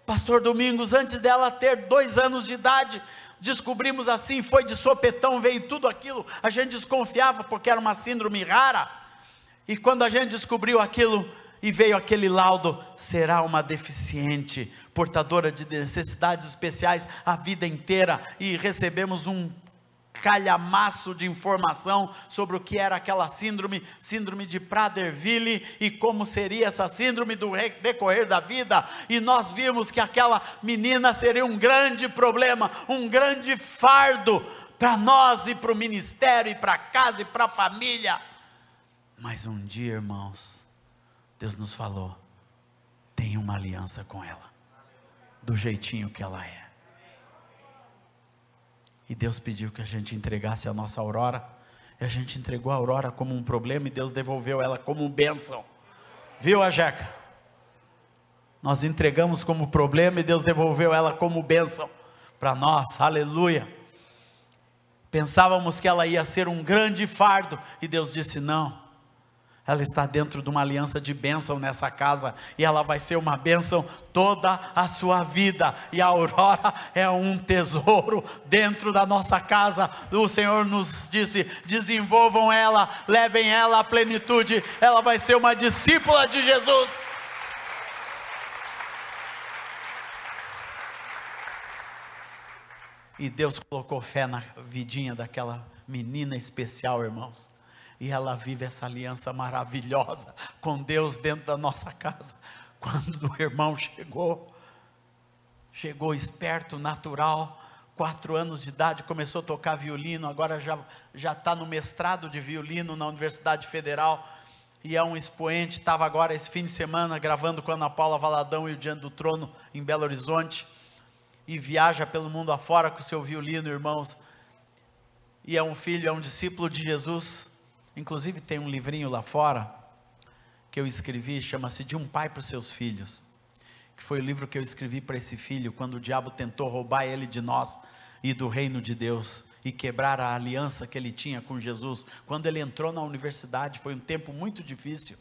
Pastor Domingos, antes dela ter dois anos de idade. Descobrimos assim, foi de sopetão, veio tudo aquilo. A gente desconfiava porque era uma síndrome rara. E quando a gente descobriu aquilo, e veio aquele laudo: será uma deficiente, portadora de necessidades especiais a vida inteira, e recebemos um calhamaço de informação sobre o que era aquela síndrome, síndrome de Prader-Willi e como seria essa síndrome do decorrer da vida. E nós vimos que aquela menina seria um grande problema, um grande fardo para nós e para o ministério e para casa e para a família. Mas um dia, irmãos, Deus nos falou: tenha uma aliança com ela, do jeitinho que ela é. E Deus pediu que a gente entregasse a nossa aurora, e a gente entregou a aurora como um problema, e Deus devolveu ela como bênção. Viu, a Jeca? Nós entregamos como problema e Deus devolveu ela como bênção para nós, aleluia. Pensávamos que ela ia ser um grande fardo, e Deus disse: não, ela está dentro de uma aliança de bênção nessa casa, e ela vai ser uma bênção toda a sua vida, e a Aurora é um tesouro dentro da nossa casa. O Senhor nos disse: desenvolvam ela, levem ela à plenitude, ela vai ser uma discípula de Jesus. E Deus colocou fé na vidinha daquela menina especial, irmãos e ela vive essa aliança maravilhosa com Deus dentro da nossa casa. Quando o irmão chegou, chegou esperto, natural, quatro anos de idade, começou a tocar violino, agora já já está no mestrado de violino na Universidade Federal e é um expoente. Estava agora esse fim de semana gravando com a Ana Paula Valadão e o Diante do Trono em Belo Horizonte e viaja pelo mundo afora com o seu violino, irmãos. E é um filho, é um discípulo de Jesus Inclusive tem um livrinho lá fora que eu escrevi, chama-se De um Pai para os Seus Filhos, que foi o livro que eu escrevi para esse filho quando o diabo tentou roubar ele de nós e do reino de Deus e quebrar a aliança que ele tinha com Jesus. Quando ele entrou na universidade, foi um tempo muito difícil.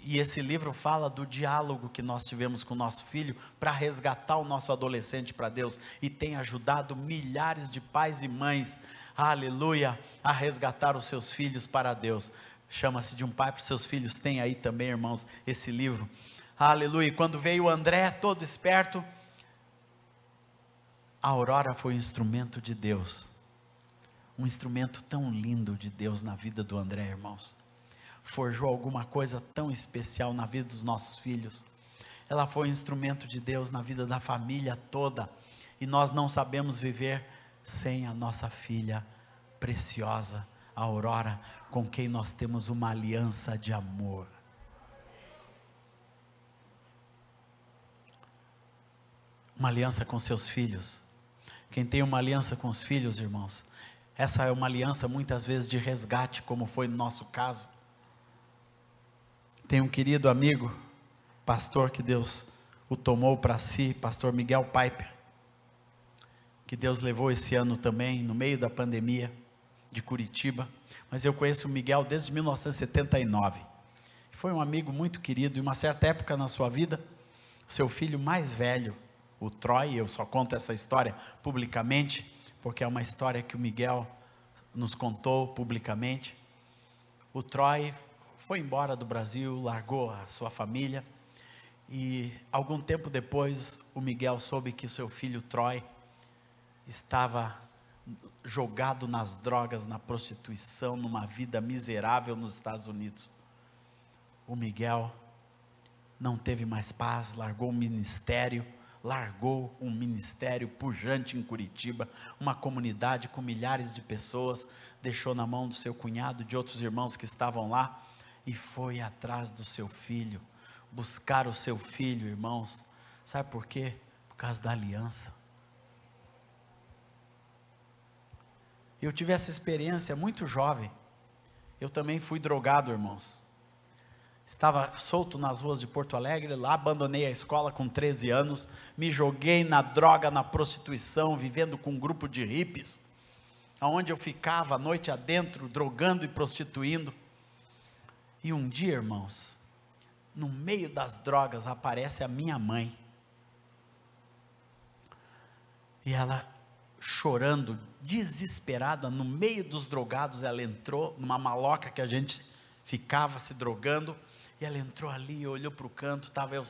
E esse livro fala do diálogo que nós tivemos com o nosso filho para resgatar o nosso adolescente para Deus e tem ajudado milhares de pais e mães aleluia, a resgatar os seus filhos para Deus. Chama-se de um pai para os seus filhos. Tem aí também, irmãos, esse livro. Aleluia. Quando veio André, todo esperto, A Aurora foi um instrumento de Deus, um instrumento tão lindo de Deus na vida do André, irmãos. Forjou alguma coisa tão especial na vida dos nossos filhos. Ela foi um instrumento de Deus na vida da família toda. E nós não sabemos viver sem a nossa filha preciosa, a Aurora, com quem nós temos uma aliança de amor. Uma aliança com seus filhos. Quem tem uma aliança com os filhos, irmãos, essa é uma aliança muitas vezes de resgate, como foi no nosso caso. Tem um querido amigo, pastor que Deus o tomou para si, pastor Miguel Piper, que Deus levou esse ano também, no meio da pandemia de Curitiba, mas eu conheço o Miguel desde 1979. Foi um amigo muito querido, e uma certa época na sua vida, seu filho mais velho, o Troy, eu só conto essa história publicamente, porque é uma história que o Miguel nos contou publicamente. O Troy foi embora do Brasil, largou a sua família, e algum tempo depois, o Miguel soube que o seu filho Troy estava jogado nas drogas, na prostituição, numa vida miserável nos Estados Unidos. O Miguel não teve mais paz, largou o ministério, largou um ministério pujante em Curitiba, uma comunidade com milhares de pessoas, deixou na mão do seu cunhado, de outros irmãos que estavam lá, e foi atrás do seu filho, buscar o seu filho, irmãos. Sabe por quê? Por causa da aliança. Eu tive essa experiência muito jovem. Eu também fui drogado, irmãos. Estava solto nas ruas de Porto Alegre, lá abandonei a escola com 13 anos, me joguei na droga, na prostituição, vivendo com um grupo de hippies, aonde eu ficava a noite adentro, drogando e prostituindo. E um dia, irmãos, no meio das drogas aparece a minha mãe. E ela chorando, desesperada, no meio dos drogados, ela entrou numa maloca que a gente ficava se drogando, e ela entrou ali, olhou para o canto, estava eu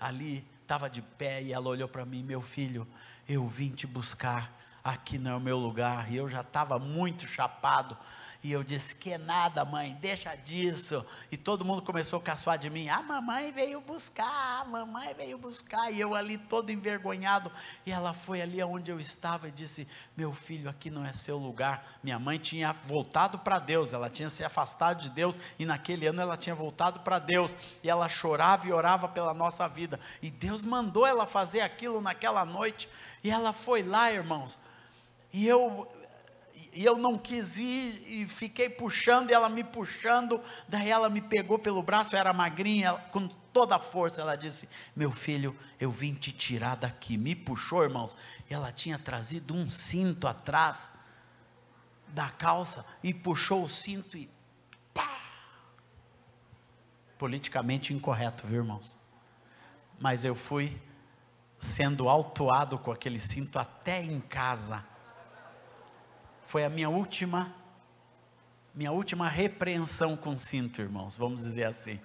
ali, estava de pé, e ela olhou para mim, meu filho, eu vim te buscar, aqui não é o meu lugar, e eu já estava muito chapado, e eu disse: Que nada, mãe, deixa disso. E todo mundo começou a caçoar de mim: A mamãe veio buscar, a mamãe veio buscar. E eu ali todo envergonhado. E ela foi ali onde eu estava e disse: Meu filho, aqui não é seu lugar. Minha mãe tinha voltado para Deus, ela tinha se afastado de Deus. E naquele ano ela tinha voltado para Deus. E ela chorava e orava pela nossa vida. E Deus mandou ela fazer aquilo naquela noite. E ela foi lá, irmãos. E eu, e eu não quis ir e fiquei puxando, e ela me puxando, daí ela me pegou pelo braço, eu era magrinha, com toda a força, ela disse: Meu filho, eu vim te tirar daqui. Me puxou, irmãos, e ela tinha trazido um cinto atrás da calça, e puxou o cinto e pá! Politicamente incorreto, viu, irmãos? Mas eu fui sendo autuado com aquele cinto até em casa foi a minha última, minha última repreensão com cinto, irmãos, vamos dizer assim,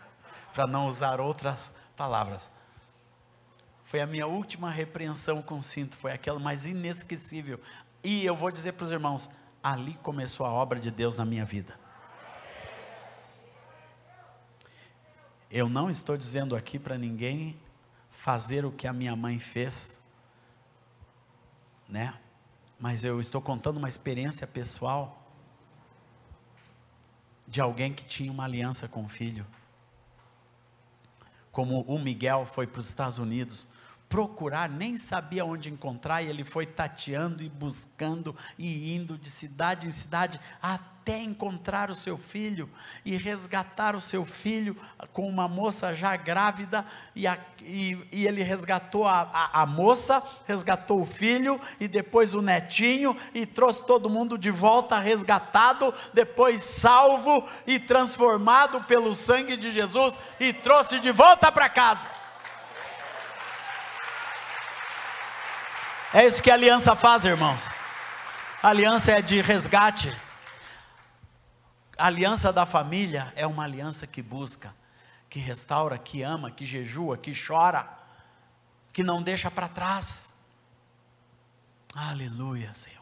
para não usar outras palavras. Foi a minha última repreensão com cinto, foi aquela mais inesquecível. E eu vou dizer para os irmãos, ali começou a obra de Deus na minha vida. Eu não estou dizendo aqui para ninguém fazer o que a minha mãe fez, né? Mas eu estou contando uma experiência pessoal de alguém que tinha uma aliança com o filho. Como o Miguel foi para os Estados Unidos procurar, nem sabia onde encontrar, e ele foi tateando e buscando e indo de cidade em cidade até encontrar o seu filho e resgatar o seu filho com uma moça já grávida, e, a, e, e ele resgatou a, a, a moça, resgatou o filho e depois o netinho, e trouxe todo mundo de volta resgatado, depois salvo e transformado pelo sangue de Jesus, e trouxe de volta para casa. É isso que a aliança faz, irmãos. A aliança é de resgate. A aliança da família é uma aliança que busca, que restaura, que ama, que jejua, que chora, que não deixa para trás. Aleluia, Senhor.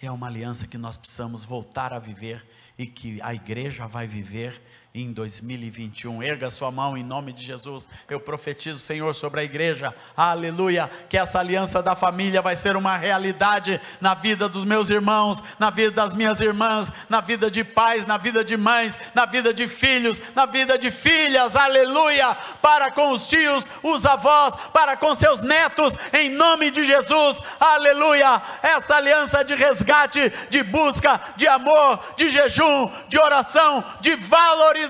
É uma aliança que nós precisamos voltar a viver e que a igreja vai viver em 2021. Erga sua mão em nome de Jesus. Eu profetizo, Senhor, sobre a igreja. Aleluia. Que essa aliança da família vai ser uma realidade na vida dos meus irmãos, na vida das minhas irmãs, na vida de pais, na vida de mães, na vida de filhos, na vida de filhas. Aleluia. Para com os tios, os avós, para com seus netos, em nome de Jesus. Aleluia. Esta aliança de resgate, de busca, de amor, de jejum, de oração, de valorização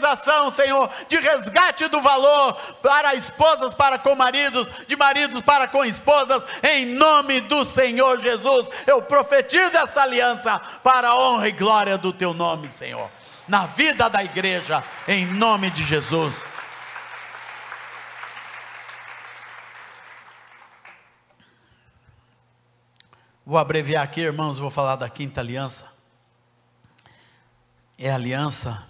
Senhor, de resgate do valor para esposas para com maridos, de maridos para com esposas, em nome do Senhor Jesus. Eu profetizo esta aliança para a honra e glória do teu nome, Senhor, na vida da igreja, em nome de Jesus. Vou abreviar aqui, irmãos, vou falar da quinta aliança. É a aliança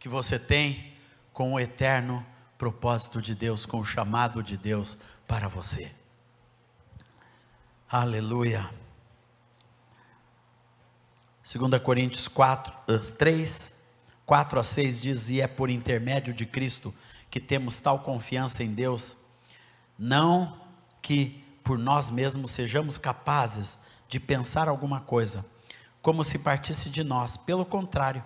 que você tem com o eterno propósito de Deus, com o chamado de Deus para você. Aleluia. 2 Coríntios 4, 3, 4 a 6 diz: E é por intermédio de Cristo que temos tal confiança em Deus, não que por nós mesmos sejamos capazes de pensar alguma coisa, como se partisse de nós, pelo contrário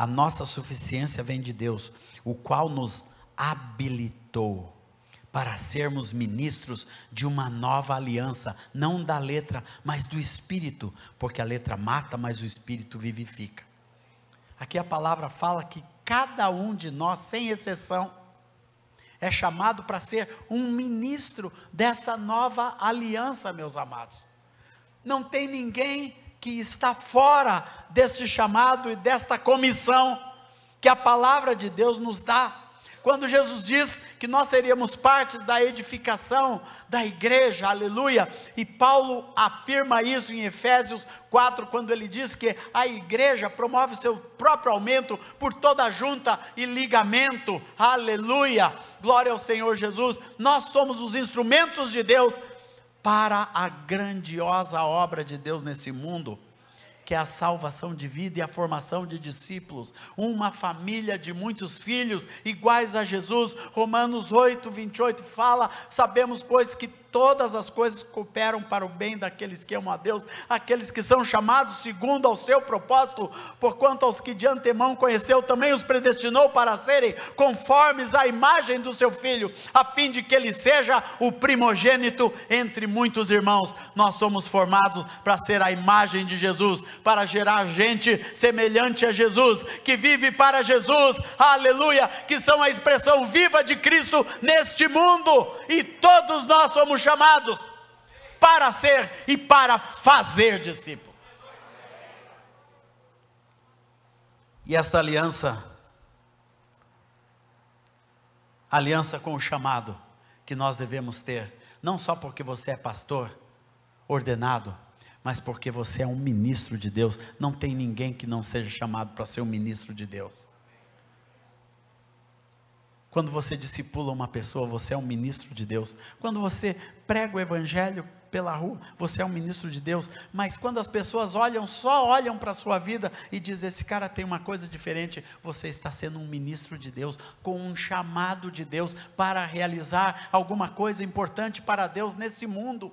a nossa suficiência vem de Deus, o qual nos habilitou para sermos ministros de uma nova aliança, não da letra, mas do espírito, porque a letra mata, mas o espírito vivifica. Aqui a palavra fala que cada um de nós, sem exceção, é chamado para ser um ministro dessa nova aliança, meus amados. Não tem ninguém que está fora desse chamado e desta comissão que a palavra de Deus nos dá. Quando Jesus diz que nós seríamos partes da edificação da igreja, aleluia, e Paulo afirma isso em Efésios 4, quando ele diz que a igreja promove seu próprio aumento por toda junta e ligamento, aleluia, glória ao Senhor Jesus. Nós somos os instrumentos de Deus para a grandiosa obra de Deus nesse mundo, que é a salvação de vida e a formação de discípulos, uma família de muitos filhos iguais a Jesus. Romanos 8, 28 fala: Sabemos, pois, que todas as coisas cooperam para o bem daqueles que amam a Deus, aqueles que são chamados segundo ao seu propósito, porquanto aos que de antemão conheceu também os predestinou para serem conformes à imagem do seu filho, a fim de que ele seja o primogênito entre muitos irmãos. Nós somos formados para ser a imagem de Jesus, para gerar gente semelhante a Jesus, que vive para Jesus, aleluia, que são a expressão viva de Cristo neste mundo, e todos nós somos chamados para ser e para fazer discípulo. E esta aliança, aliança com o chamado que nós devemos ter, não só porque você é pastor ordenado, mas porque você é um ministro de Deus. Não tem ninguém que não seja chamado para ser um ministro de Deus. Quando você discipula uma pessoa, você é um ministro de Deus. Quando você prega o evangelho pela rua, você é um ministro de Deus. Mas quando as pessoas olham, só olham para a sua vida e dizem: esse cara tem uma coisa diferente, você está sendo um ministro de Deus, com um chamado de Deus para realizar alguma coisa importante para Deus nesse mundo.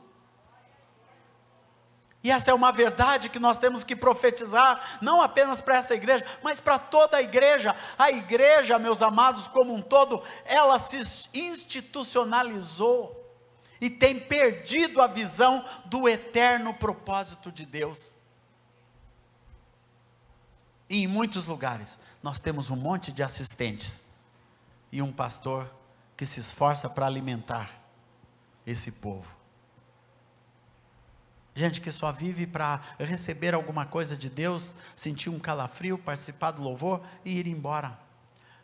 E essa é uma verdade que nós temos que profetizar, não apenas para essa igreja, mas para toda a igreja. A igreja, meus amados, como um todo, ela se institucionalizou e tem perdido a visão do eterno propósito de Deus. E em muitos lugares nós temos um monte de assistentes e um pastor que se esforça para alimentar esse povo gente que só vive para receber alguma coisa de Deus, sentir um calafrio, participar do louvor e ir embora.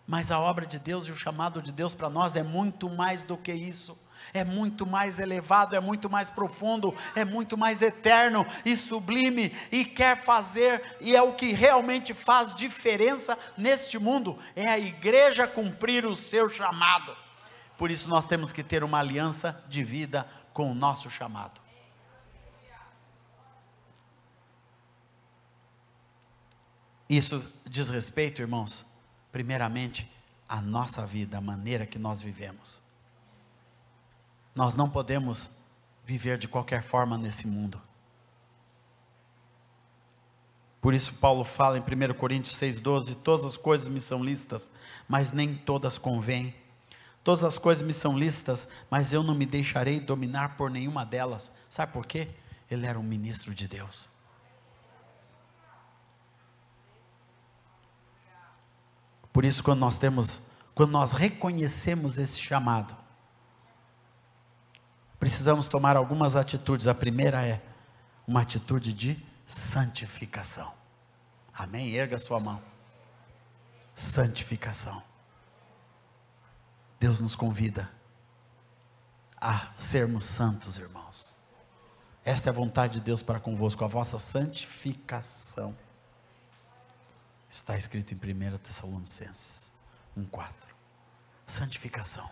Mas a obra de Deus e o chamado de Deus para nós é muito mais do que isso. É muito mais elevado, é muito mais profundo, é muito mais eterno e sublime e quer fazer, e é o que realmente faz diferença neste mundo, é a igreja cumprir o seu chamado. Por isso nós temos que ter uma aliança de vida com o nosso chamado. Isso diz respeito, irmãos, primeiramente, à nossa vida, à maneira que nós vivemos. Nós não podemos viver de qualquer forma nesse mundo. Por isso Paulo fala em 1 Coríntios 6,12: todas as coisas me são lícitas, mas nem todas convêm. Todas as coisas me são lícitas, mas eu não me deixarei dominar por nenhuma delas. Sabe por quê? Ele era um ministro de Deus. Por isso, quando nós temos, quando nós reconhecemos esse chamado, precisamos tomar algumas atitudes. A primeira é uma atitude de santificação. Amém? Erga sua mão. Santificação. Deus nos convida a sermos santos, irmãos. Esta é a vontade de Deus para convosco, a vossa santificação. Está escrito em 1 Tessalonicenses 1,4. Santificação.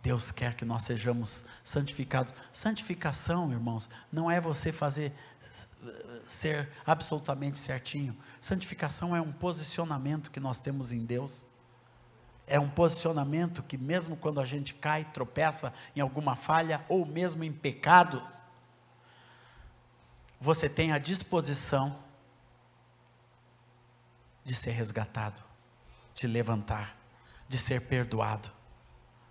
Deus quer que nós sejamos santificados. Santificação, irmãos, não é você fazer ser absolutamente certinho. Santificação é um posicionamento que nós temos em Deus. É um posicionamento que, mesmo quando a gente cai, tropeça em alguma falha, ou mesmo em pecado, você tem a disposição de ser resgatado, de levantar, de ser perdoado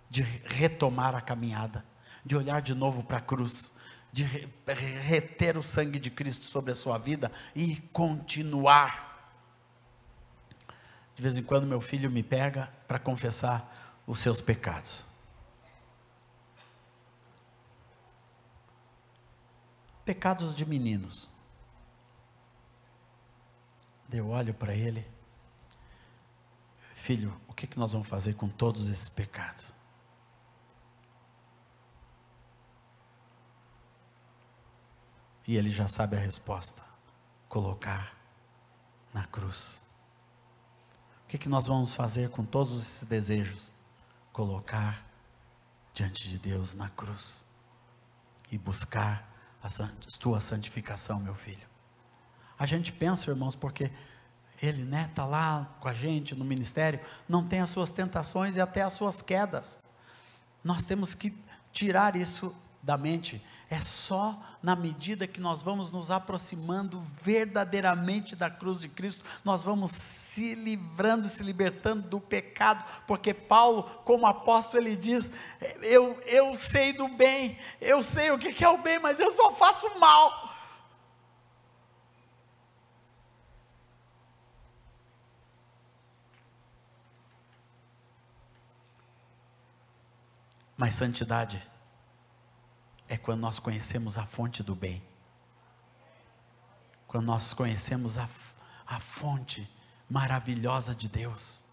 de retomar a caminhada, de olhar de novo para a cruz, de reter o sangue de Cristo sobre a sua vida e continuar. De vez em quando meu filho me pega para confessar os seus pecados. Pecados de meninos. Eu olho para ele, filho, o que, que nós vamos fazer com todos esses pecados? E ele já sabe a resposta: colocar na cruz. O que, que nós vamos fazer com todos esses desejos? Colocar diante de Deus na cruz e buscar a tua santificação, meu filho. A gente pensa, irmãos, porque ele está né, tá lá com a gente no ministério, não tem as suas tentações e até as suas quedas. Nós temos que tirar isso da mente, é só na medida que nós vamos nos aproximando verdadeiramente da cruz de Cristo, nós vamos se livrando, se libertando do pecado, porque Paulo, como apóstolo, ele diz: Eu, eu sei do bem, eu sei o que é o bem, mas eu só faço mal. Mas santidade é quando nós conhecemos a fonte do bem. Quando nós conhecemos a, a fonte maravilhosa de Deus.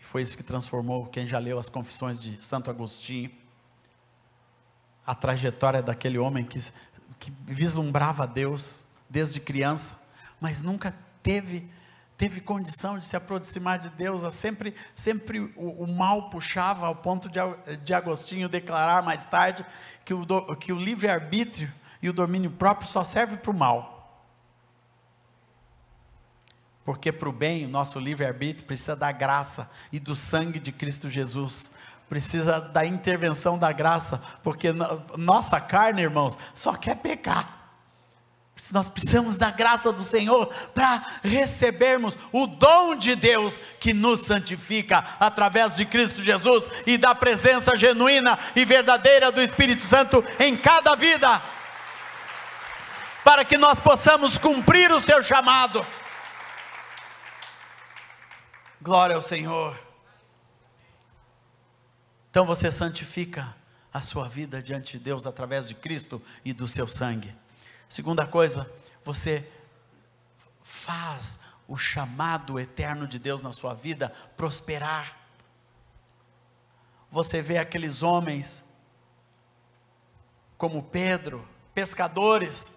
E foi isso que transformou quem já leu as confissões de Santo Agostinho. A trajetória daquele homem que, que vislumbrava Deus desde criança, mas nunca teve teve condição de se aproximar de Deus, sempre, sempre o, o mal puxava ao ponto de, de Agostinho declarar mais tarde que o, que o livre-arbítrio e o domínio próprio só serve para o mal. Porque para o bem, o nosso livre-arbítrio precisa da graça e do sangue de Cristo Jesus. Precisa da intervenção da graça, porque nossa carne, irmãos, só quer pecar. Nós precisamos da graça do Senhor para recebermos o dom de Deus que nos santifica através de Cristo Jesus e da presença genuína e verdadeira do Espírito Santo em cada vida, para que nós possamos cumprir o seu chamado. Glória ao Senhor. Então você santifica a sua vida diante de Deus através de Cristo e do seu sangue. Segunda coisa, você faz o chamado eterno de Deus na sua vida prosperar. Você vê aqueles homens, como Pedro, pescadores,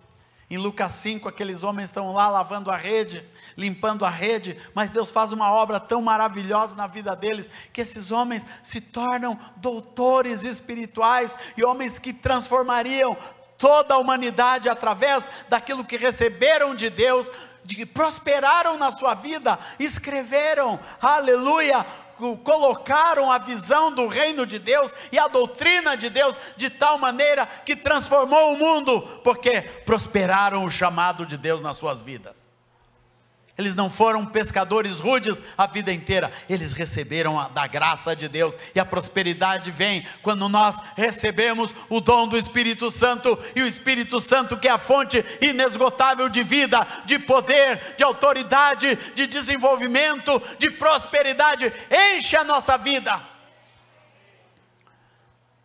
em Lucas 5, aqueles homens estão lá lavando a rede, limpando a rede, mas Deus faz uma obra tão maravilhosa na vida deles, que esses homens se tornam doutores espirituais e homens que transformariam toda a humanidade, através daquilo que receberam de Deus, de, prosperaram na sua vida, escreveram, aleluia, colocaram a visão do reino de Deus e a doutrina de Deus de tal maneira que transformou o mundo, porque prosperaram o chamado de Deus nas suas vidas. Eles não foram pescadores rudes a vida inteira, eles receberam a, da graça de Deus, e a prosperidade vem quando nós recebemos o dom do Espírito Santo, e o Espírito Santo, que é a fonte inesgotável de vida, de poder, de autoridade, de desenvolvimento, de prosperidade, enche a nossa vida.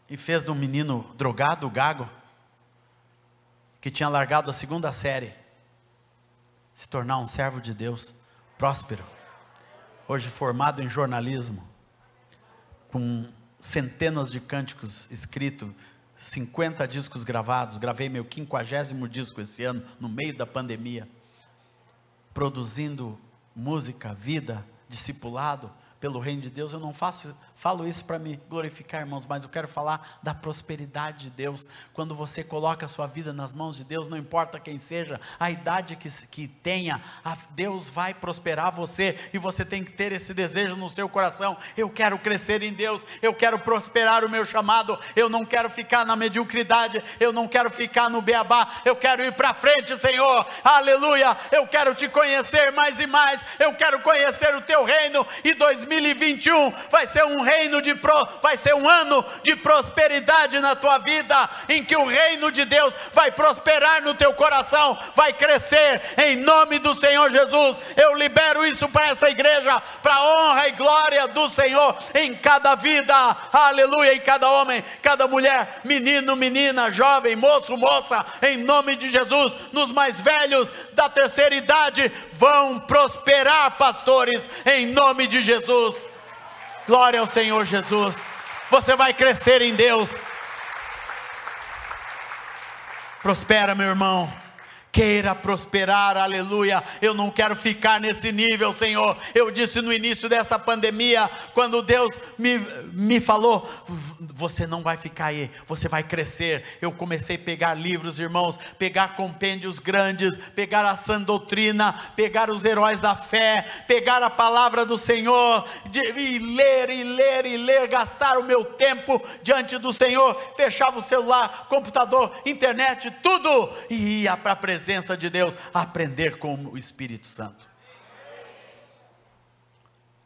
E fez de um menino drogado, gago, que tinha largado a segunda série, se tornar um servo de Deus próspero, hoje formado em jornalismo, com centenas de cânticos escritos, 50 discos gravados, gravei meu quinquagésimo disco esse ano, no meio da pandemia, produzindo música, vida, discipulado, pelo reino de Deus, eu não faço, falo isso para me glorificar, irmãos, mas eu quero falar da prosperidade de Deus. Quando você coloca a sua vida nas mãos de Deus, não importa quem seja, a idade que, que tenha, a, Deus vai prosperar você e você tem que ter esse desejo no seu coração. Eu quero crescer em Deus, eu quero prosperar o meu chamado, eu não quero ficar na mediocridade, eu não quero ficar no beabá, eu quero ir para frente, Senhor, aleluia. Eu quero te conhecer mais e mais, eu quero conhecer o teu reino e 2000 2021 vai ser um reino de pro, vai ser um ano de prosperidade na tua vida, em que o reino de Deus vai prosperar no teu coração, vai crescer em nome do Senhor Jesus. Eu libero isso para esta igreja, para honra e glória do Senhor em cada vida. Aleluia, em cada homem, cada mulher, menino, menina, jovem, moço, moça, em nome de Jesus, nos mais velhos da terceira idade vão prosperar, pastores, em nome de Jesus. Jesus. Glória ao Senhor Jesus. Você vai crescer em Deus. Prospera, meu irmão queira prosperar, aleluia. Eu não quero ficar nesse nível, Senhor. Eu disse no início dessa pandemia, quando Deus me, me falou: você não vai ficar aí, você vai crescer. Eu comecei a pegar livros, irmãos, pegar compêndios grandes, pegar a sã doutrina, pegar os heróis da fé, pegar a palavra do Senhor, de, e ler, e ler, e ler, gastar o meu tempo diante do Senhor. Fechava o celular, computador, internet, tudo, e ia para a presença presença de Deus, aprender com o Espírito Santo.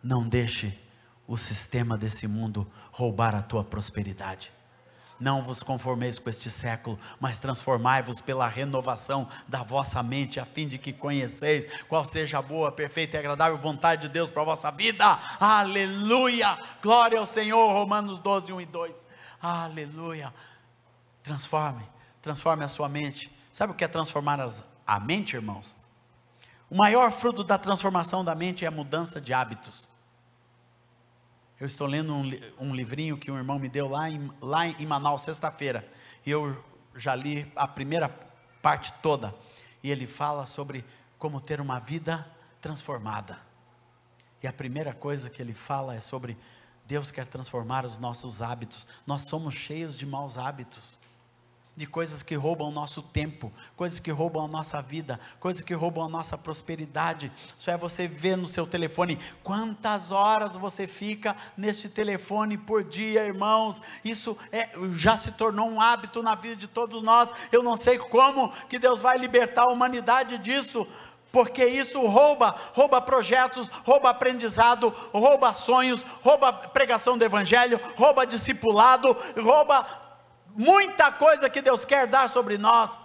Não deixe o sistema desse mundo roubar a tua prosperidade. Não vos conformeis com este século, mas transformai-vos pela renovação da vossa mente, a fim de que conheceis qual seja a boa, perfeita e agradável vontade de Deus para a vossa vida. Aleluia! Glória ao Senhor. Romanos 12, 1 e 2. Aleluia! Transforme, transforme a sua mente Sabe o que é transformar as, a mente, irmãos? O maior fruto da transformação da mente é a mudança de hábitos. Eu estou lendo um, um livrinho que um irmão me deu lá em, lá em Manaus, sexta-feira, e eu já li a primeira parte toda. E ele fala sobre como ter uma vida transformada. E a primeira coisa que ele fala é sobre Deus quer transformar os nossos hábitos. Nós somos cheios de maus hábitos de coisas que roubam o nosso tempo, coisas que roubam a nossa vida, coisas que roubam a nossa prosperidade. Isso é você ver no seu telefone quantas horas você fica nesse telefone por dia, irmãos. Isso é, já se tornou um hábito na vida de todos nós. Eu não sei como que Deus vai libertar a humanidade disso porque isso rouba, rouba projetos, rouba aprendizado, rouba sonhos, rouba pregação do evangelho, rouba discipulado, rouba muita coisa que Deus quer dar sobre nós.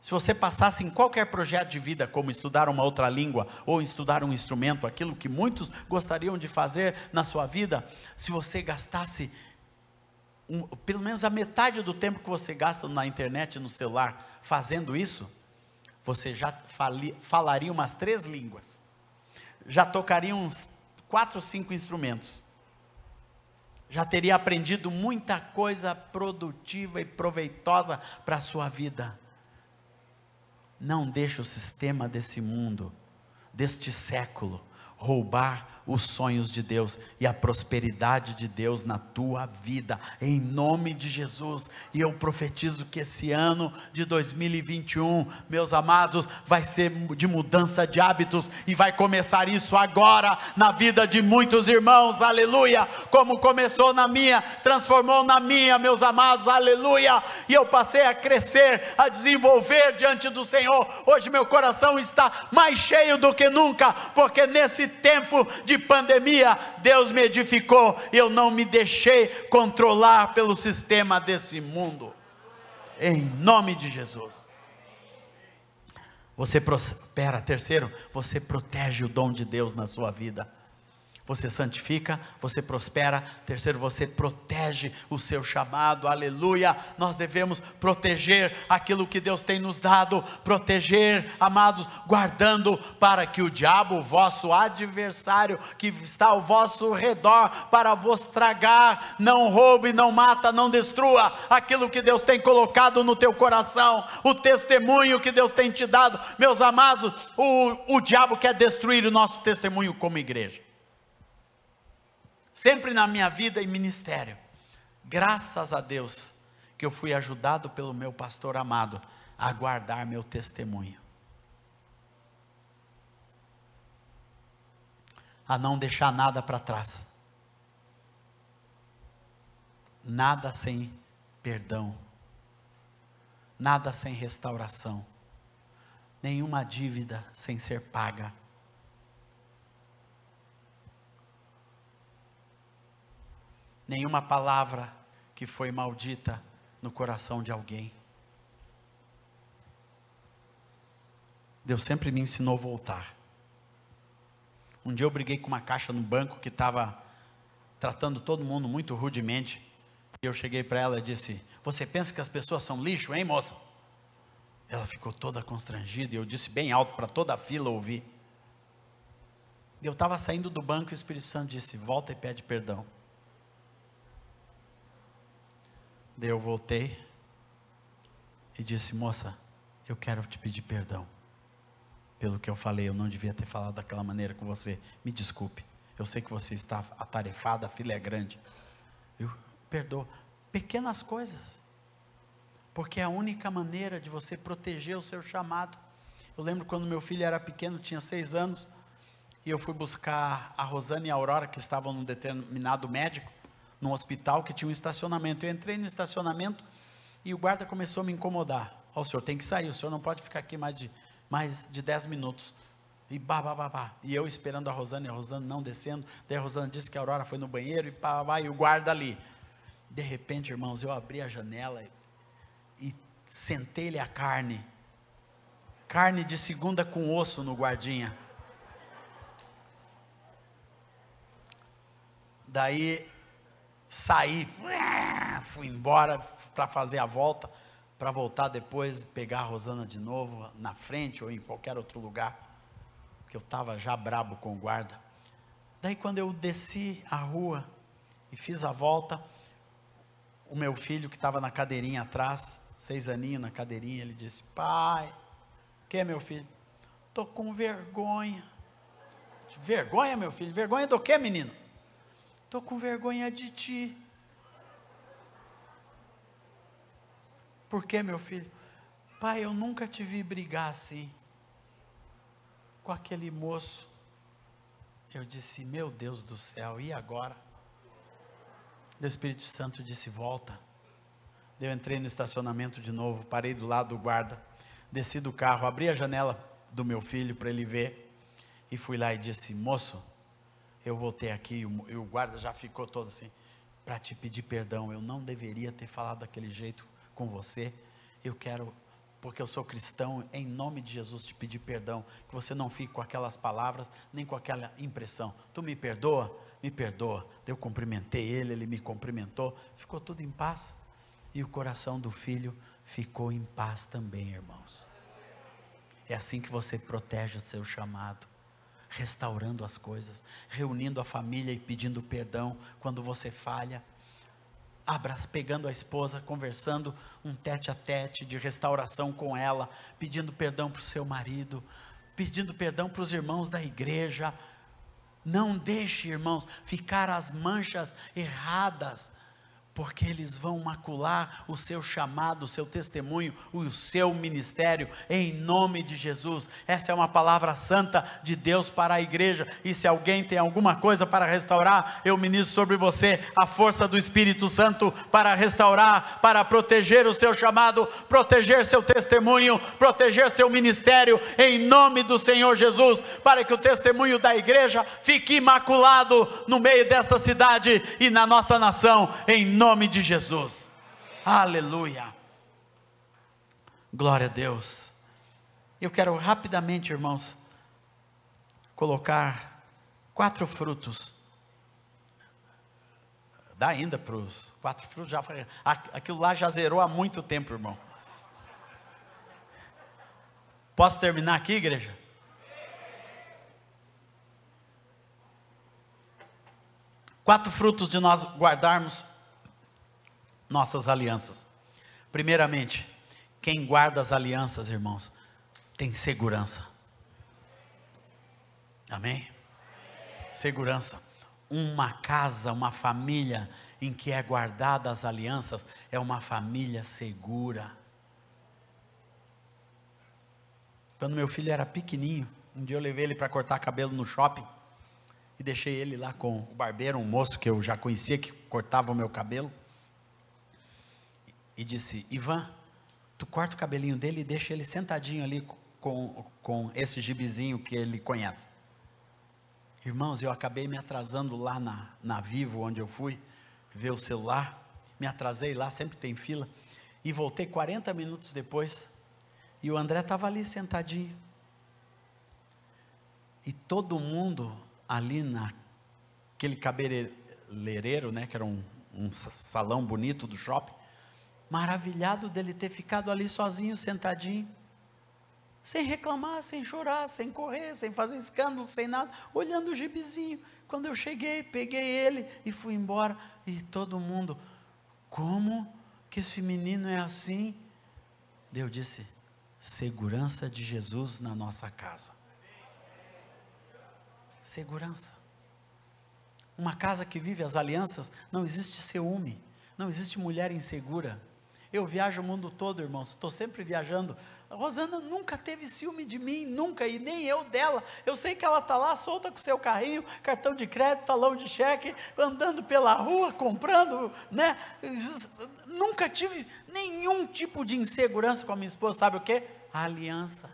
Se você passasse em qualquer projeto de vida, como estudar uma outra língua ou estudar um instrumento, aquilo que muitos gostariam de fazer na sua vida, se você gastasse um, pelo menos a metade do tempo que você gasta na internet, no celular, fazendo isso, você já fali, falaria umas três línguas, já tocaria uns quatro, cinco instrumentos já teria aprendido muita coisa produtiva e proveitosa para a sua vida. Não deixe o sistema desse mundo, deste século, roubar os sonhos de Deus e a prosperidade de Deus na tua vida, em nome de Jesus. E eu profetizo que esse ano de 2021, meus amados, vai ser de mudança de hábitos e vai começar isso agora na vida de muitos irmãos, aleluia. Como começou na minha, transformou na minha, meus amados, aleluia. E eu passei a crescer, a desenvolver diante do Senhor. Hoje meu coração está mais cheio do que nunca, porque nesse tempo de pandemia, Deus me edificou eu não me deixei controlar pelo sistema desse mundo. Em nome de Jesus. Você prospera. Terceiro, você protege o dom de Deus na sua vida você santifica, você prospera. Terceiro, você protege o seu chamado, aleluia. Nós devemos proteger aquilo que Deus tem nos dado, proteger, amados, guardando para que o diabo, o vosso adversário, que está ao vosso redor, para vos tragar, não roube, não mata, não destrua aquilo que Deus tem colocado no teu coração, o testemunho que Deus tem te dado. Meus amados, o, o diabo quer destruir o nosso testemunho como igreja sempre na minha vida e ministério. Graças a Deus que eu fui ajudado pelo meu pastor amado a guardar meu testemunho. A não deixar nada para trás. Nada sem perdão. Nada sem restauração. Nenhuma dívida sem ser paga nenhuma palavra que foi maldita no coração de alguém. Deus sempre me ensinou a voltar. Um dia eu briguei com uma caixa no banco que estava tratando todo mundo muito rudemente. E eu cheguei para ela e disse: Você pensa que as pessoas são lixo, hein, moça? Ela ficou toda constrangida e eu disse bem alto para toda a fila ouvir. Eu estava saindo do banco e o Espírito Santo disse: Volta e pede perdão. Daí eu voltei e disse: Moça, eu quero te pedir perdão pelo que eu falei. Eu não devia ter falado daquela maneira com você. Me desculpe. Eu sei que você está atarefada, a fila é grande. Eu perdoo. Pequenas coisas. Porque é a única maneira de você proteger o seu chamado. Eu lembro quando meu filho era pequeno, tinha seis anos, e eu fui buscar a Rosana e a Aurora, que estavam num determinado médico num hospital que tinha um estacionamento. Eu entrei no estacionamento e o guarda começou a me incomodar. Ó, oh, o senhor tem que sair, o senhor não pode ficar aqui mais de, mais de 10 minutos. E bah, bah. E eu esperando a Rosana, e a Rosana não descendo. Daí a Rosana disse que a Aurora foi no banheiro e pá, e o guarda ali. De repente, irmãos, eu abri a janela e sentei-lhe a carne. Carne de segunda com osso no guardinha. Daí saí, fui embora para fazer a volta, para voltar depois, pegar a Rosana de novo na frente ou em qualquer outro lugar, que eu estava já brabo com o guarda. Daí quando eu desci a rua e fiz a volta, o meu filho que estava na cadeirinha atrás, seis aninhos na cadeirinha, ele disse: Pai, que é meu filho? Estou com vergonha. Vergonha, meu filho? Vergonha do que, menino? Estou com vergonha de ti. Por que, meu filho? Pai, eu nunca te vi brigar assim com aquele moço. Eu disse, meu Deus do céu, e agora? O Espírito Santo disse, volta. Eu entrei no estacionamento de novo, parei do lado do guarda, desci do carro, abri a janela do meu filho para ele ver, e fui lá e disse, moço, eu voltei aqui e o guarda já ficou todo assim, para te pedir perdão. Eu não deveria ter falado daquele jeito com você. Eu quero, porque eu sou cristão, em nome de Jesus te pedir perdão. Que você não fique com aquelas palavras, nem com aquela impressão. Tu me perdoa? Me perdoa. Eu cumprimentei ele, ele me cumprimentou. Ficou tudo em paz. E o coração do filho ficou em paz também, irmãos. É assim que você protege o seu chamado restaurando as coisas, reunindo a família e pedindo perdão quando você falha, abras, pegando a esposa, conversando um tete a tete de restauração com ela, pedindo perdão para o seu marido, pedindo perdão para os irmãos da igreja, Não deixe, irmãos, ficar as manchas erradas porque eles vão macular o seu chamado, o seu testemunho, o seu ministério, em nome de Jesus. Essa é uma palavra santa de Deus para a igreja. E se alguém tem alguma coisa para restaurar, eu ministro sobre você a força do Espírito Santo para restaurar, para proteger o seu chamado, proteger seu testemunho, proteger seu ministério, em nome do Senhor Jesus, para que o testemunho da igreja fique imaculado no meio desta cidade e na nossa nação, em nome de Jesus. Aleluia. Glória a Deus. Eu quero rapidamente, irmãos, colocar quatro frutos. Dá ainda para os quatro frutos, já aquilo lá já zerou há muito tempo, irmão. Posso terminar aqui, igreja? Quatro frutos de nós guardarmos nossas alianças. Primeiramente, quem guarda as alianças, irmãos, tem segurança. Amém? Segurança. Uma casa, uma família em que é guardada as alianças é uma família segura. Quando meu filho era pequenininho, um dia eu levei ele para cortar cabelo no shopping e deixei ele lá com o barbeiro, um moço que eu já conhecia que cortava o meu cabelo e disse: Ivan, tu corta o cabelinho dele e deixa ele sentadinho ali com, com esse gibizinho que ele conhece. Irmãos, eu acabei me atrasando lá na, na Vivo, onde eu fui ver o celular. Me atrasei lá, sempre tem fila. E voltei 40 minutos depois. E o André estava ali sentadinho. E todo mundo ali naquele cabeleireiro, né, que era um, um salão bonito do shopping, maravilhado dele ter ficado ali sozinho, sentadinho, sem reclamar, sem chorar, sem correr, sem fazer escândalo, sem nada, olhando o gibizinho. Quando eu cheguei, peguei ele e fui embora. E todo mundo, como que esse menino é assim? Deus disse: segurança de Jesus na nossa casa. Segurança. Uma casa que vive as alianças, não existe ciúme, não existe mulher insegura, eu viajo o mundo todo, irmãos, estou sempre viajando. A Rosana nunca teve ciúme de mim, nunca, e nem eu dela. Eu sei que ela está lá solta com seu carrinho, cartão de crédito, talão de cheque, andando pela rua, comprando, né? Nunca tive nenhum tipo de insegurança com a minha esposa, sabe o que? A aliança.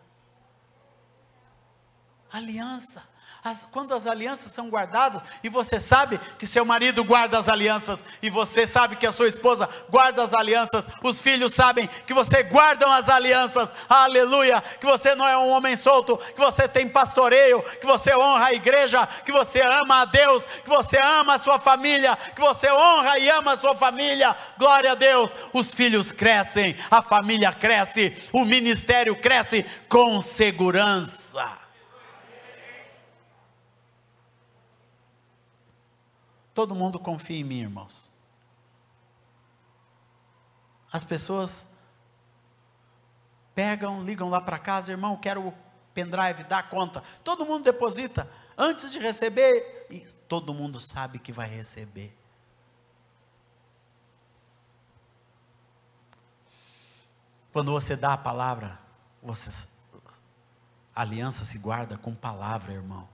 Aliança as, quando as alianças são guardadas, e você sabe que seu marido guarda as alianças, e você sabe que a sua esposa guarda as alianças, os filhos sabem que você guardam as alianças, aleluia, que você não é um homem solto, que você tem pastoreio, que você honra a igreja, que você ama a Deus, que você ama a sua família, que você honra e ama a sua família, glória a Deus, os filhos crescem, a família cresce, o ministério cresce com segurança. Todo mundo confia em mim, irmãos. As pessoas pegam, ligam lá para casa, irmão, quero o pendrive, dá conta. Todo mundo deposita antes de receber e todo mundo sabe que vai receber. Quando você dá a palavra, você, a aliança se guarda com palavra, irmão.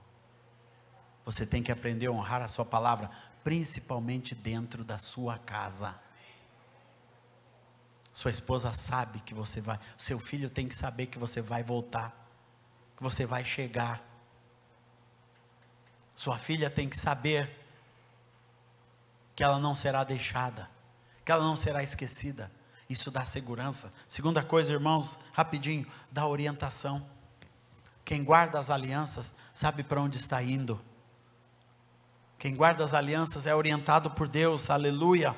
Você tem que aprender a honrar a sua palavra principalmente dentro da sua casa. Sua esposa sabe que você vai, seu filho tem que saber que você vai voltar, que você vai chegar. Sua filha tem que saber que ela não será deixada, que ela não será esquecida. Isso dá segurança. Segunda coisa, irmãos, rapidinho, dá orientação. Quem guarda as alianças sabe para onde está indo. Quem guarda as alianças é orientado por Deus, aleluia.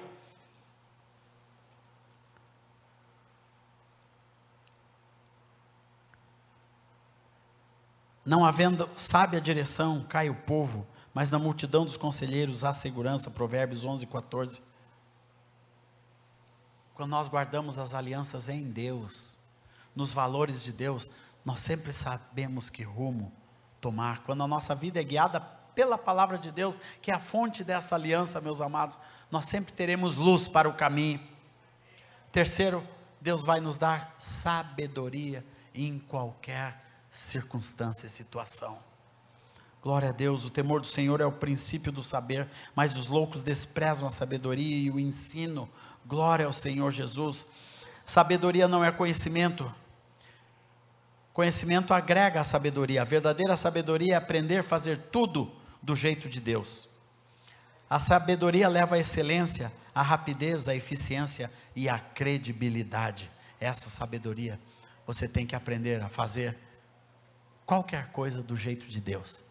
Não havendo sábia direção, cai o povo, mas na multidão dos conselheiros há segurança. Provérbios 11, 14. Quando nós guardamos as alianças em Deus, nos valores de Deus, nós sempre sabemos que rumo tomar. Quando a nossa vida é guiada pela palavra de Deus, que é a fonte dessa aliança, meus amados, nós sempre teremos luz para o caminho. Terceiro, Deus vai nos dar sabedoria em qualquer circunstância e situação. Glória a Deus, o temor do Senhor é o princípio do saber, mas os loucos desprezam a sabedoria e o ensino. Glória ao Senhor Jesus. Sabedoria não é conhecimento. Conhecimento agrega a sabedoria. A verdadeira sabedoria é aprender a fazer tudo do jeito de Deus. A sabedoria leva à excelência, à rapidez, à eficiência e à credibilidade. Essa sabedoria você tem que aprender a fazer qualquer coisa do jeito de Deus.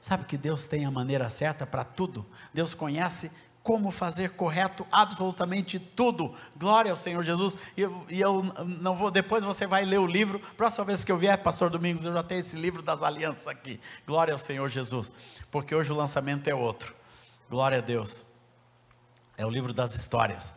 Sabe que Deus tem a maneira certa para tudo? Deus conhece como fazer correto absolutamente tudo. Glória ao Senhor Jesus. E eu, e eu, não vou, depois você vai ler o livro. Próxima vez que eu vier, Pastor Domingos, eu já tenho esse livro das alianças aqui. Glória ao Senhor Jesus. Porque hoje o lançamento é outro. Glória a Deus. É o livro das histórias.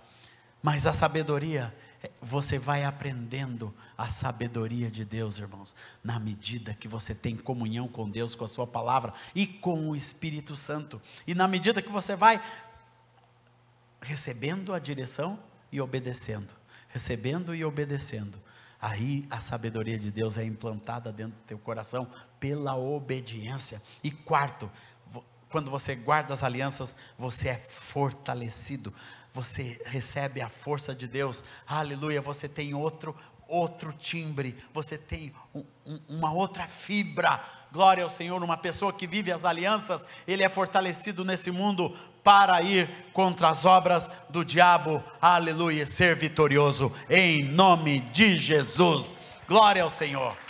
Mas a sabedoria você vai aprendendo a sabedoria de Deus, irmãos, na medida que você tem comunhão com Deus, com a Sua palavra e com o Espírito Santo, e na medida que você vai recebendo a direção e obedecendo, recebendo e obedecendo, aí a sabedoria de Deus é implantada dentro do teu coração pela obediência. E quarto, quando você guarda as alianças, você é fortalecido você recebe a força de Deus, aleluia, você tem outro, outro timbre, você tem um, um, uma outra fibra, glória ao Senhor, uma pessoa que vive as alianças, ele é fortalecido nesse mundo para ir contra as obras do diabo, aleluia, ser vitorioso, em nome de Jesus, glória ao Senhor.